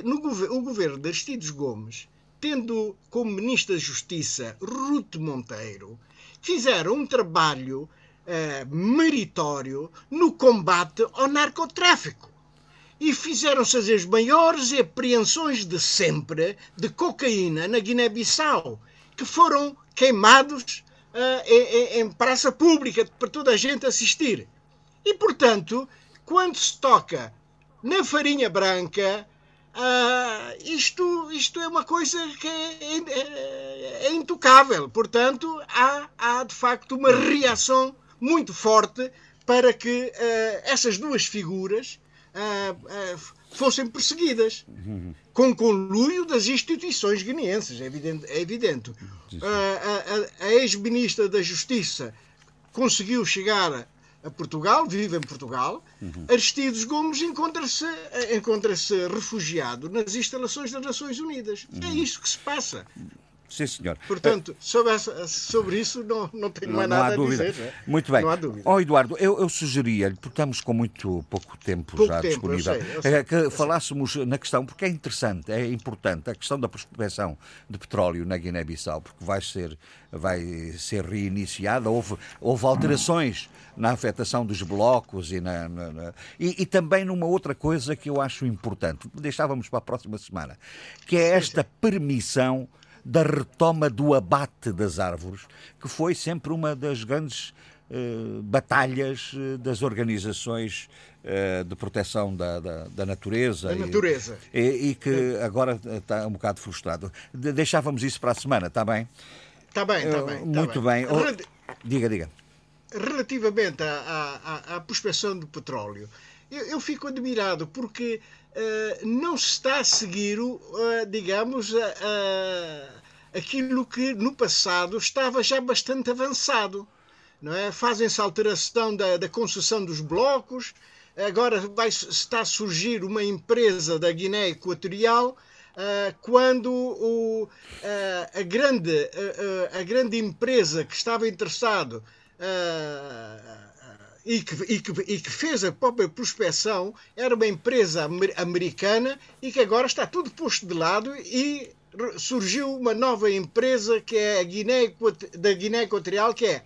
Speaker 3: no, o governo de Aristides Gomes, tendo como Ministro da Justiça Ruth Monteiro, fizeram um trabalho eh, meritório no combate ao narcotráfico. E fizeram-se as maiores apreensões de sempre de cocaína na Guiné-Bissau, que foram queimados uh, em, em praça pública para toda a gente assistir. E, portanto, quando se toca na farinha branca, Uh, isto, isto é uma coisa que é, é, é intocável. Portanto, há, há de facto uma reação muito forte para que uh, essas duas figuras fossem perseguidas, com conluio das instituições guineenses, é evidente. É evidente. a, a, a ex-ministra da Justiça conseguiu chegar a Portugal, vive em Portugal. Uhum. Aristides Gomes encontra-se encontra refugiado nas instalações das Nações Unidas. É uhum. É isso que se passa.
Speaker 2: Sim, senhor.
Speaker 3: Portanto, sobre, essa, sobre isso não, não tenho mais não, nada
Speaker 2: não a
Speaker 3: dizer. Né?
Speaker 2: Muito bem. Não há dúvida. Oh, Eduardo, eu, eu sugeria-lhe, porque estamos com muito pouco tempo pouco já tempo, disponível, eu sei, eu sei, é, que eu falássemos sei. na questão, porque é interessante, é importante, a questão da prospecção de petróleo na Guiné-Bissau, porque vai ser, vai ser reiniciada, houve, houve alterações na afetação dos blocos e, na, na, na e, e, também numa outra coisa que eu acho importante, deixávamos para a próxima semana, que é esta permissão da retoma do abate das árvores, que foi sempre uma das grandes eh, batalhas eh, das organizações eh, de proteção da, da, da natureza.
Speaker 3: Da natureza.
Speaker 2: E, e, que agora está um bocado frustrado. De, deixávamos isso para a semana, está bem?
Speaker 3: Está bem, está bem. Tá
Speaker 2: Muito bem. bem. Oh, diga, diga.
Speaker 3: Relativamente à, à, à prospecção do petróleo, eu, eu fico admirado porque uh, não se está a seguir, uh, digamos, uh, aquilo que no passado estava já bastante avançado. É? Fazem-se alteração da, da concessão dos blocos, agora vai, está a surgir uma empresa da Guiné Equatorial Uh, quando o, uh, a, grande, uh, a grande empresa que estava interessado e que, e, que, e que fez a própria prospecção era uma empresa americana e que agora está tudo posto de lado e surgiu uma nova empresa que é a Guiné, da Guiné Equatorial, que é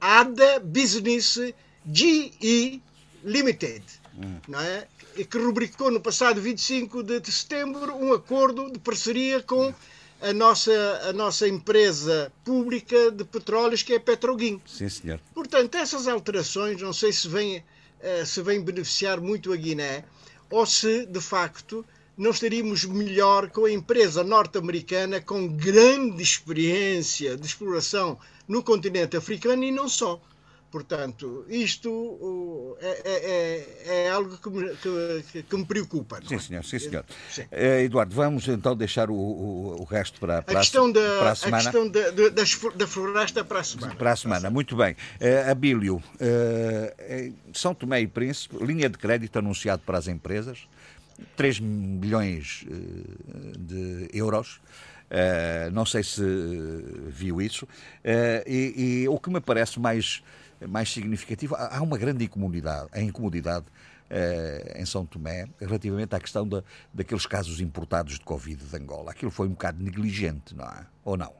Speaker 3: ADA Business GE Limited, hum. não é? E que rubricou no passado 25 de setembro um acordo de parceria com a nossa, a nossa empresa pública de petróleos, que é a Petroguim.
Speaker 2: Sim, senhor.
Speaker 3: Portanto, essas alterações, não sei se vêm, eh, se vêm beneficiar muito a Guiné ou se, de facto, não estaríamos melhor com a empresa norte-americana com grande experiência de exploração no continente africano e não só. Portanto, isto é, é, é, é algo que me, que, que me preocupa.
Speaker 2: Sim, senhor. Sim, senhor. Sim. Uh, Eduardo, vamos então deixar o, o, o resto para, para, a,
Speaker 3: questão da,
Speaker 2: para a semana.
Speaker 3: A questão da, da, da, floresta para a semana.
Speaker 2: Para a semana, muito bem. Uh, Abílio, uh, São Tomé e Príncipe, linha de crédito anunciado para as empresas, 3 milhões de euros. Uh, não sei se viu isso. Uh, e, e, o que me parece mais mais significativo. Há uma grande incomodidade, a incomodidade eh, em São Tomé relativamente à questão da, daqueles casos importados de Covid de Angola. Aquilo foi um bocado negligente, não é? Ou não?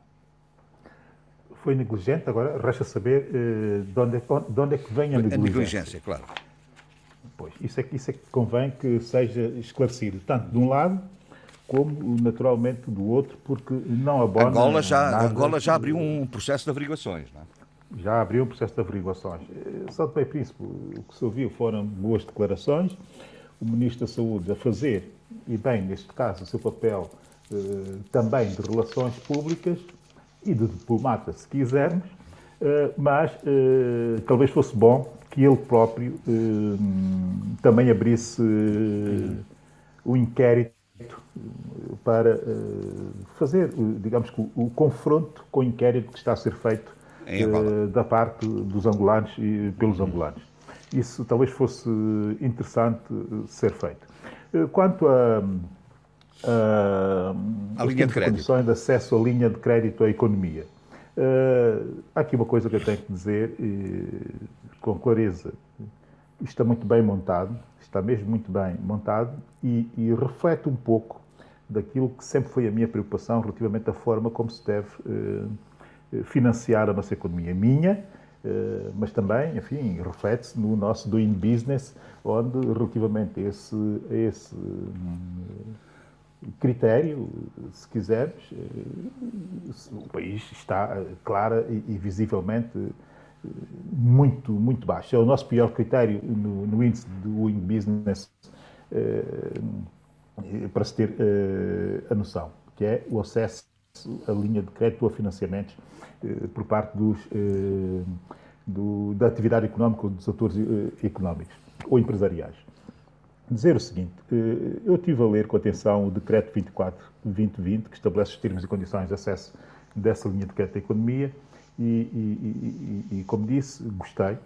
Speaker 4: Foi negligente, agora resta saber eh, de, onde, é de onde é que vem a negligência. A negligência,
Speaker 2: claro.
Speaker 4: Pois, isso é, isso é que convém que seja esclarecido, tanto de um lado como naturalmente do outro, porque não abona.
Speaker 2: Angola já, Angola já abriu um processo de averiguações, não é?
Speaker 4: já abriu o processo de averiguações. Eh, São Tomé e Príncipe, o que se ouviu foram boas declarações, o Ministro da Saúde a fazer, e bem, neste caso, o seu papel eh, também de relações públicas e de diplomata, se quisermos, eh, mas eh, talvez fosse bom que ele próprio eh, também abrisse eh, o inquérito para fazer, digamos que, o, o confronto com o inquérito que está a ser feito uh, da parte dos angolanos e pelos angolanos. Isso talvez fosse interessante eh, ser feito. Eh, quanto a, a,
Speaker 2: a linha de crédito.
Speaker 4: condições de acesso à linha de crédito à economia, uh, há aqui uma coisa que eu tenho que dizer com clareza. Está muito bem montado, está mesmo muito bem montado e, e reflete um pouco daquilo que sempre foi a minha preocupação relativamente à forma como se deve eh, financiar a nossa economia minha, eh, mas também, enfim, reflete-se no nosso doing business, onde relativamente a esse, esse hum, critério, se quisermos, eh, o país está clara e visivelmente muito, muito baixo. É o nosso pior critério no, no índice do doing business para se ter a noção, que é o acesso à linha de crédito ou financiamentos eh, por parte dos, do, da atividade económica dos atores económicos ou empresariais. Dizer o seguinte, eu estive a ler com atenção o Decreto 24-2020, que estabelece os termos e condições de acesso dessa linha de crédito à economia, e, e, e, e como disse, gostei.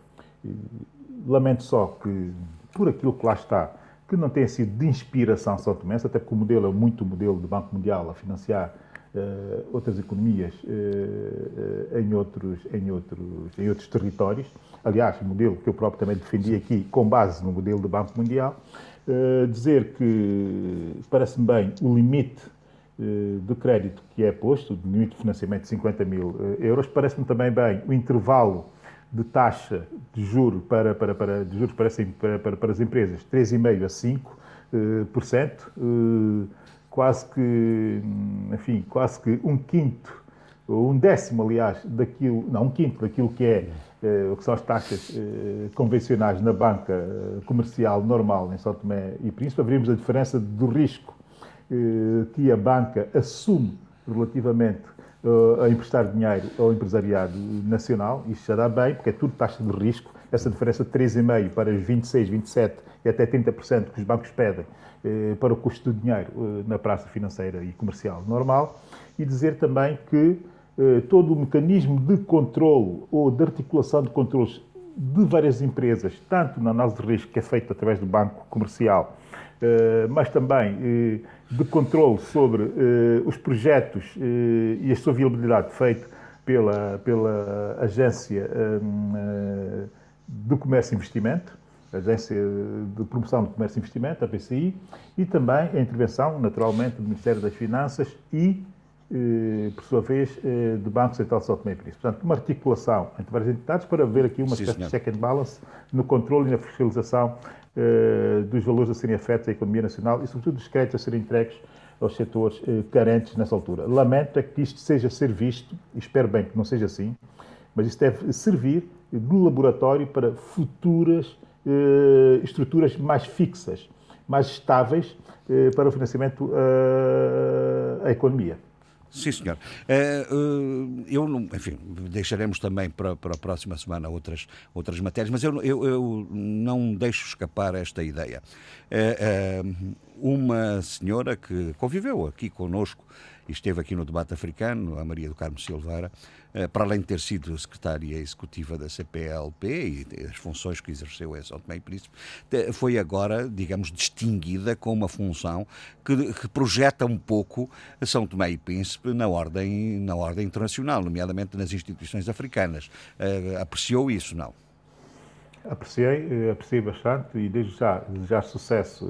Speaker 4: Lamento só que, por aquilo que lá está, que não tenha sido de inspiração São Tomé, até porque o modelo é muito o modelo do Banco Mundial a financiar uh, outras economias uh, em, outros, em, outros, em outros territórios. Aliás, o modelo que eu próprio também defendi aqui, com base no modelo do Banco Mundial, dizer que parece-me bem o limite de crédito que é posto, o limite de financiamento de 50 mil euros, parece-me também bem. O intervalo de taxa de juros para, para, para, de juros para, para, para as empresas, 3,5% a 5%, uh, quase que, enfim, quase que um quinto, ou um décimo, aliás, daquilo, não, um quinto daquilo que é eh, o que são as taxas eh, convencionais na banca eh, comercial normal em São Tomé e Príncipe, haveríamos a diferença do risco que a banca assume relativamente a emprestar dinheiro ao empresariado nacional, isso já dá bem, porque é tudo taxa de risco, essa diferença de 3,5% para os 26%, 27% e até 30% que os bancos pedem, eh, para o custo do dinheiro eh, na praça financeira e comercial normal. E dizer também que eh, todo o mecanismo de controle ou de articulação de controles de várias empresas, tanto na análise de risco que é feita através do banco comercial, mas também de controle sobre os projetos e a sua viabilidade feito pela, pela Agência do Comércio e Investimento, Agência de Promoção do Comércio e Investimento, a PCI, e também a intervenção, naturalmente, do Ministério das Finanças e, eh, por sua vez, eh, do Banco Central de São Tomé e Príncipe. Portanto, uma articulação entre várias entidades para ver aqui uma espécie de check and balance no controle e na fiscalização eh, dos valores a serem afetos à economia nacional e, sobretudo, dos créditos a serem entregues aos setores eh, carentes nessa altura. Lamento é que isto seja ser visto, espero bem que não seja assim, mas isto deve servir de laboratório para futuras eh, estruturas mais fixas, mais estáveis eh, para o financiamento à economia.
Speaker 2: Sim, senhor. Eh, eh, eu, enfim, deixaremos também para, para a próxima semana outras, outras matérias, mas eu, eu, eu não deixo escapar esta ideia. Eh, uma senhora que conviveu aqui conosco esteve aqui no debate africano, a Maria do Carmo Silveira, eh, para além de ter sido secretária executiva da CPLP e as funções que exerceu em São Tomé e Príncipe, foi agora, digamos, distinguida com uma função que, que, projeta um pouco São Tomé e Príncipe na ordem, na ordem internacional, nomeadamente nas instituições africanas. Uh, apreciou isso, não?
Speaker 4: Apreciei, eh, apreciei bastante e desde já desejar sucesso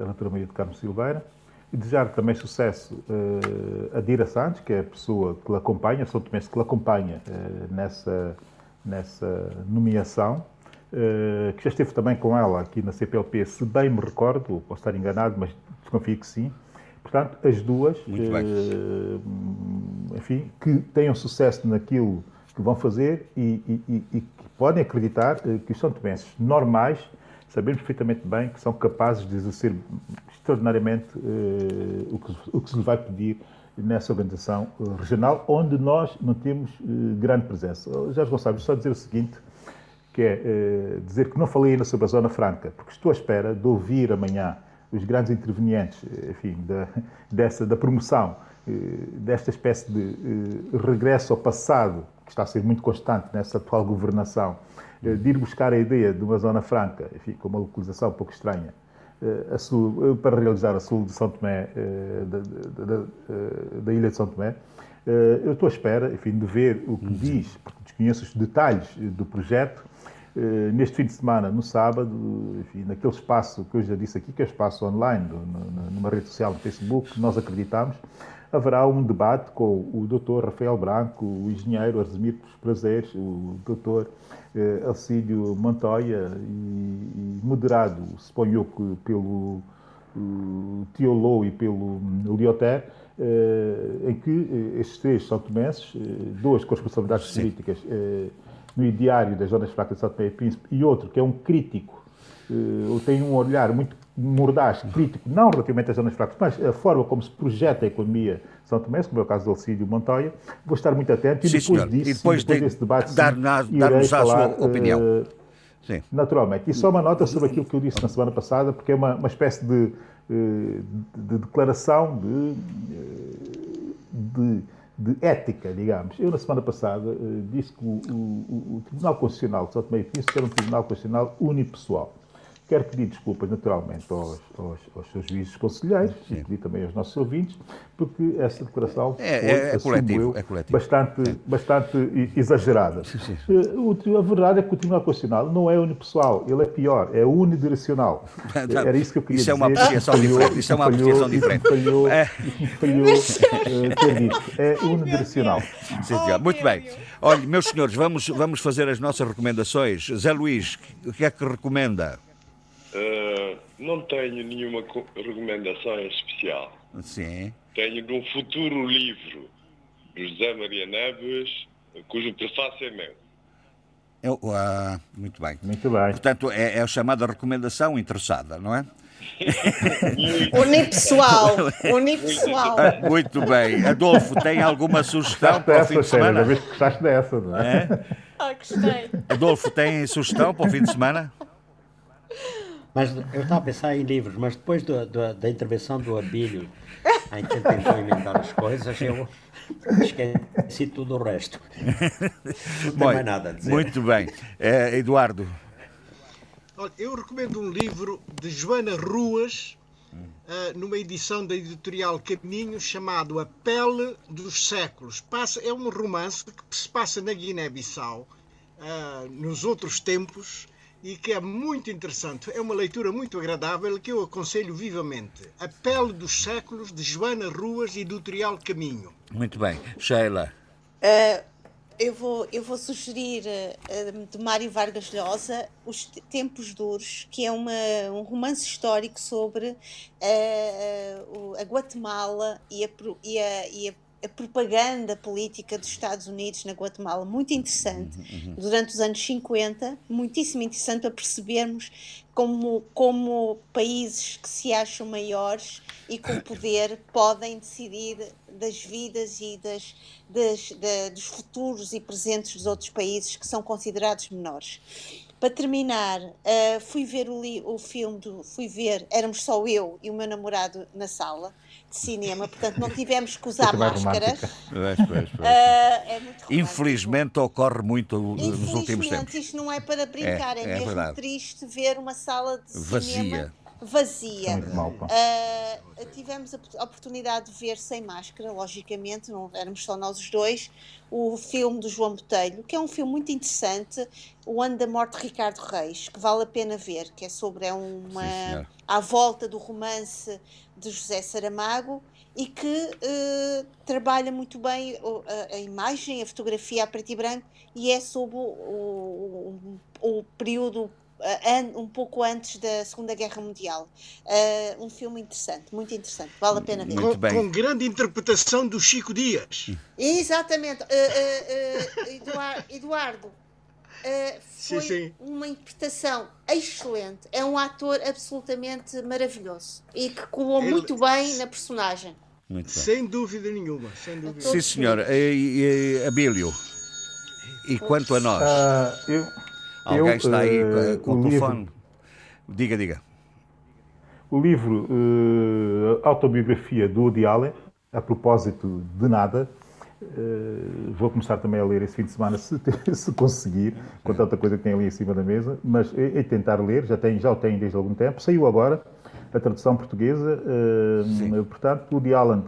Speaker 4: à doutora Maria de Carmo Silveira e desejar também sucesso uh, a Dira Santos, que é a pessoa que lhe acompanha, São Tomé que lhe acompanha uh, nessa, nessa nomeação, uh, que já esteve também com ela aqui na CPLP, se bem me recordo, posso estar enganado, mas desconfio que sim. Portanto, as duas, enfim, que tenham sucesso naquilo que vão fazer e, e, e, e que podem acreditar que os São Tomenses normais sabemos perfeitamente bem que são capazes de exercer extraordinariamente uh, o, que, o que se lhe vai pedir nessa organização uh, regional, onde nós não temos uh, grande presença. Jorge Gonçalves, só dizer o seguinte, que é dizer que não falei ainda sobre a Zona Franca, porque estou à espera de ouvir amanhã os grandes intervenientes, enfim, da, dessa, da promoção desta espécie de regresso ao passado, que está a ser muito constante nessa atual governação, de ir buscar a ideia de uma zona franca, enfim, com uma localização um pouco estranha, eh, eh, para realizar a sul de São Tomé, eh, da, da, da, da, ilha de São Tomé. Eu estou à espera, enfim, de ver o que diz, porque desconheço os detalhes do projeto, neste fim de semana, no sábado, enfim, naquele espaço que eu já disse aqui, que é o espaço online, numa rede social, no Facebook, nós acreditamos, haverá um debate com o Dr. Rafael Branco, o engenheiro Arsemir Prazeres, o Dr eh, Alcídio Montoya e, e moderado, suponho que pelo Tiolou e pelo Lioté, eh, em que eh, estes três são tomenses, duas com responsabilidades Sim. políticas no ideário das Zonas Fracas de São Tomé e Príncipe e outro que é um crítico, eh, tem um olhar muito mordaz, crítico, não relativamente às zonas fracas, mas a forma como se projeta a economia de São Tomé, como é o caso do Alcídio Montoya, vou estar muito atento
Speaker 2: e
Speaker 4: depois disso,
Speaker 2: e depois, depois de, desse debate, dar-nos dar a sua opinião. Uh,
Speaker 4: Sim. Naturalmente. E só uma nota sobre aquilo que eu disse na semana passada, porque é uma, uma espécie de, de, eh, de declaração de, eh, de, de, ética, digamos. Eu, na semana passada, disse que o, o, o Tribunal Constitucional de São Tomé e Príncipe era um Tribunal Constitucional unipessoal. Quero pedir desculpas, naturalmente, aos, aos, aos seus juízes conselheiros Sim. e pedir também aos nossos ouvintes, porque essa declaração
Speaker 2: é, foi, é, é coletivo, é coletivo.
Speaker 4: bastante, é. bastante exagerada. Sim, sim. Eh, a verdade é que o Tribunal Constitucional não é unipessoal, ele é pior, é unidirecional. Era isso que eu queria
Speaker 2: isso
Speaker 4: dizer.
Speaker 2: É uma apreciação falhou, diferente. Isso é uma apreciação diferente.
Speaker 4: Falhou, é. falhou ter dito. É unidirecional.
Speaker 2: Sim, Muito bem. Olha, meus senhores, vamos, vamos fazer as nossas recomendações. Zé Luís, o que é que recomenda?
Speaker 7: Uh, não tenho nenhuma recomendação especial.
Speaker 2: Sim.
Speaker 7: Tenho de um futuro livro do José Maria Neves, cujo prefácio é meu.
Speaker 2: Eu, uh, muito bem.
Speaker 4: Muito bem.
Speaker 2: Portanto, é, é a chamada recomendação interessada, não é?
Speaker 6: Unipessoal. Unipessoal.
Speaker 2: Ah, muito bem. Adolfo, tem alguma sugestão para o fim de semana?
Speaker 4: Ainda gostaste dessa, não é? é?
Speaker 6: Ah, gostei.
Speaker 2: Adolfo, tem sugestão para o fim de semana?
Speaker 5: Mas eu estava a pensar em livros, mas depois do, do, da intervenção do Abílio, em que ele tentou inventar as coisas, eu esqueci tudo o resto. Não tem mais nada a dizer.
Speaker 2: Muito bem. É, Eduardo.
Speaker 3: Olha, eu recomendo um livro de Joana Ruas, uh, numa edição da editorial Caminho, chamado A Pele dos Séculos. Passa, é um romance que se passa na Guiné-Bissau, uh, nos outros tempos, e que é muito interessante. É uma leitura muito agradável que eu aconselho vivamente. A Pele dos Séculos, de Joana Ruas, editorial Caminho.
Speaker 2: Muito bem. Sheila.
Speaker 6: Uh, eu vou, eu vou sugerir uh, de Mário Vargas Llosa Os Tempos Duros, que é uma, um romance histórico sobre uh, a Guatemala e a, e a, e a a propaganda política dos Estados Unidos na Guatemala, muito interessante, uhum, uhum. durante os anos 50, muitíssimo interessante para percebermos como, como países que se acham maiores e com poder podem decidir das vidas e das, das, dos futuros e presentes dos outros países que são considerados menores. Para terminar, uh, fui ver o, o filme, do, fui ver, éramos só eu e o meu namorado na sala de cinema, portanto não tivemos que usar máscaras.
Speaker 2: Uh, é Infelizmente ocorre muito nos últimos tempos.
Speaker 6: isto não é para brincar, é, é, é mesmo verdade. triste ver uma sala de Vazia. cinema vazia. Uh, tivemos a oportunidade de ver sem máscara, logicamente, não éramos só nós os dois, o filme do João Botelho, que é um filme muito interessante, O Ano da Morte de Ricardo Reis, que vale a pena ver, que é sobre é uma Sim, à volta do romance de José Saramago e que uh, trabalha muito bem a, a, imagem, a fotografia a preto e branco e é sobre o, o, o período um pouco antes da Segunda Guerra Mundial. Uh, um filme interessante, muito interessante, vale a pena ver.
Speaker 3: Com, com, grande interpretação do Chico Dias.
Speaker 6: Exatamente. Uh, uh, Eduardo, Eduardo foi sim, sim. uma interpretação excelente. É um ator absolutamente maravilhoso e que colou Ele... muito bem na personagem.
Speaker 3: Sem dúvida nenhuma. Sem dúvida.
Speaker 2: Sim, senhora. E, e, Abílio, e quanto a nós?
Speaker 4: Uh, eu
Speaker 2: Alguém eu, está aí uh, com o, telefone? Livro, diga, diga.
Speaker 4: O livro uh, Autobiografia do Woody Allen, a propósito de nada, uh, vou começar também a ler esse fim de semana, se, se conseguir, com tanta coisa que tem ali em cima da mesa, mas é, é tentar ler, já, tem, já o tenho desde algum tempo, saiu agora a tradução portuguesa, uh, portanto, Woody Allen,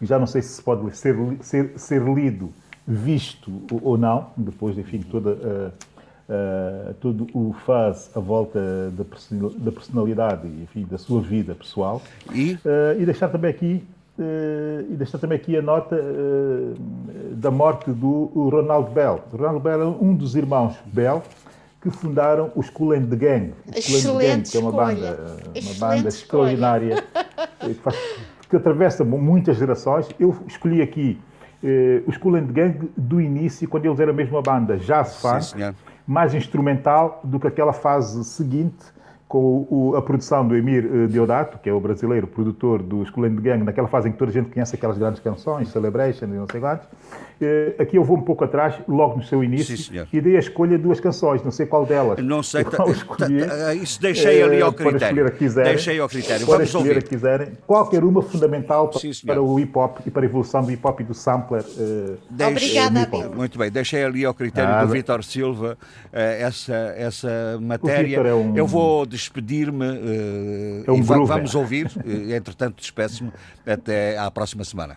Speaker 4: já não sei se pode ser, ser, ser lido, visto ou não, depois, enfim, toda a uh, tudo o faz à volta da personalidade enfim, da sua vida pessoal.
Speaker 2: E, uh,
Speaker 4: e deixar também aqui e deixar também aqui a nota uh, da morte do Ronald Bell. O Ronald Bell é um dos irmãos Bell que fundaram os Cool and the Gang.
Speaker 6: Os Cool Gang,
Speaker 4: que é uma banda, uma banda extraordinária que, faz, que, atravessa muitas gerações. Eu escolhi aqui uh, os Cool and the Gang do início, quando eles eram mesmo a banda Jazz Funk mais instrumental do que aquela fase seguinte, com o, a produção do Emir eh, Deodato, que é o brasileiro produtor do School Gang, naquela fase em que toda a gente conhece aquelas grandes canções, Celebration e não sei quantos. Eh, aqui eu vou um pouco atrás, logo no seu início, Sim, e dei a escolha de duas canções, não sei qual delas.
Speaker 2: Não sei, qual escolhi, isso deixei ali ao eh, critério. Para escolher a quiserem. Deixei ao critério.
Speaker 4: Para Vamos escolher ouvir. a quiserem. Qualquer uma fundamental para, Sim, para o hip hop e para a evolução do hip hop e do sampler.
Speaker 6: Deixe, Obrigada,
Speaker 2: Muito bem, deixei ali ao critério ah, do Vítor Silva essa, essa matéria. É um... Eu vou despedir-me uh, é um e vamos ouvir. entretanto, despeço-me até à próxima semana.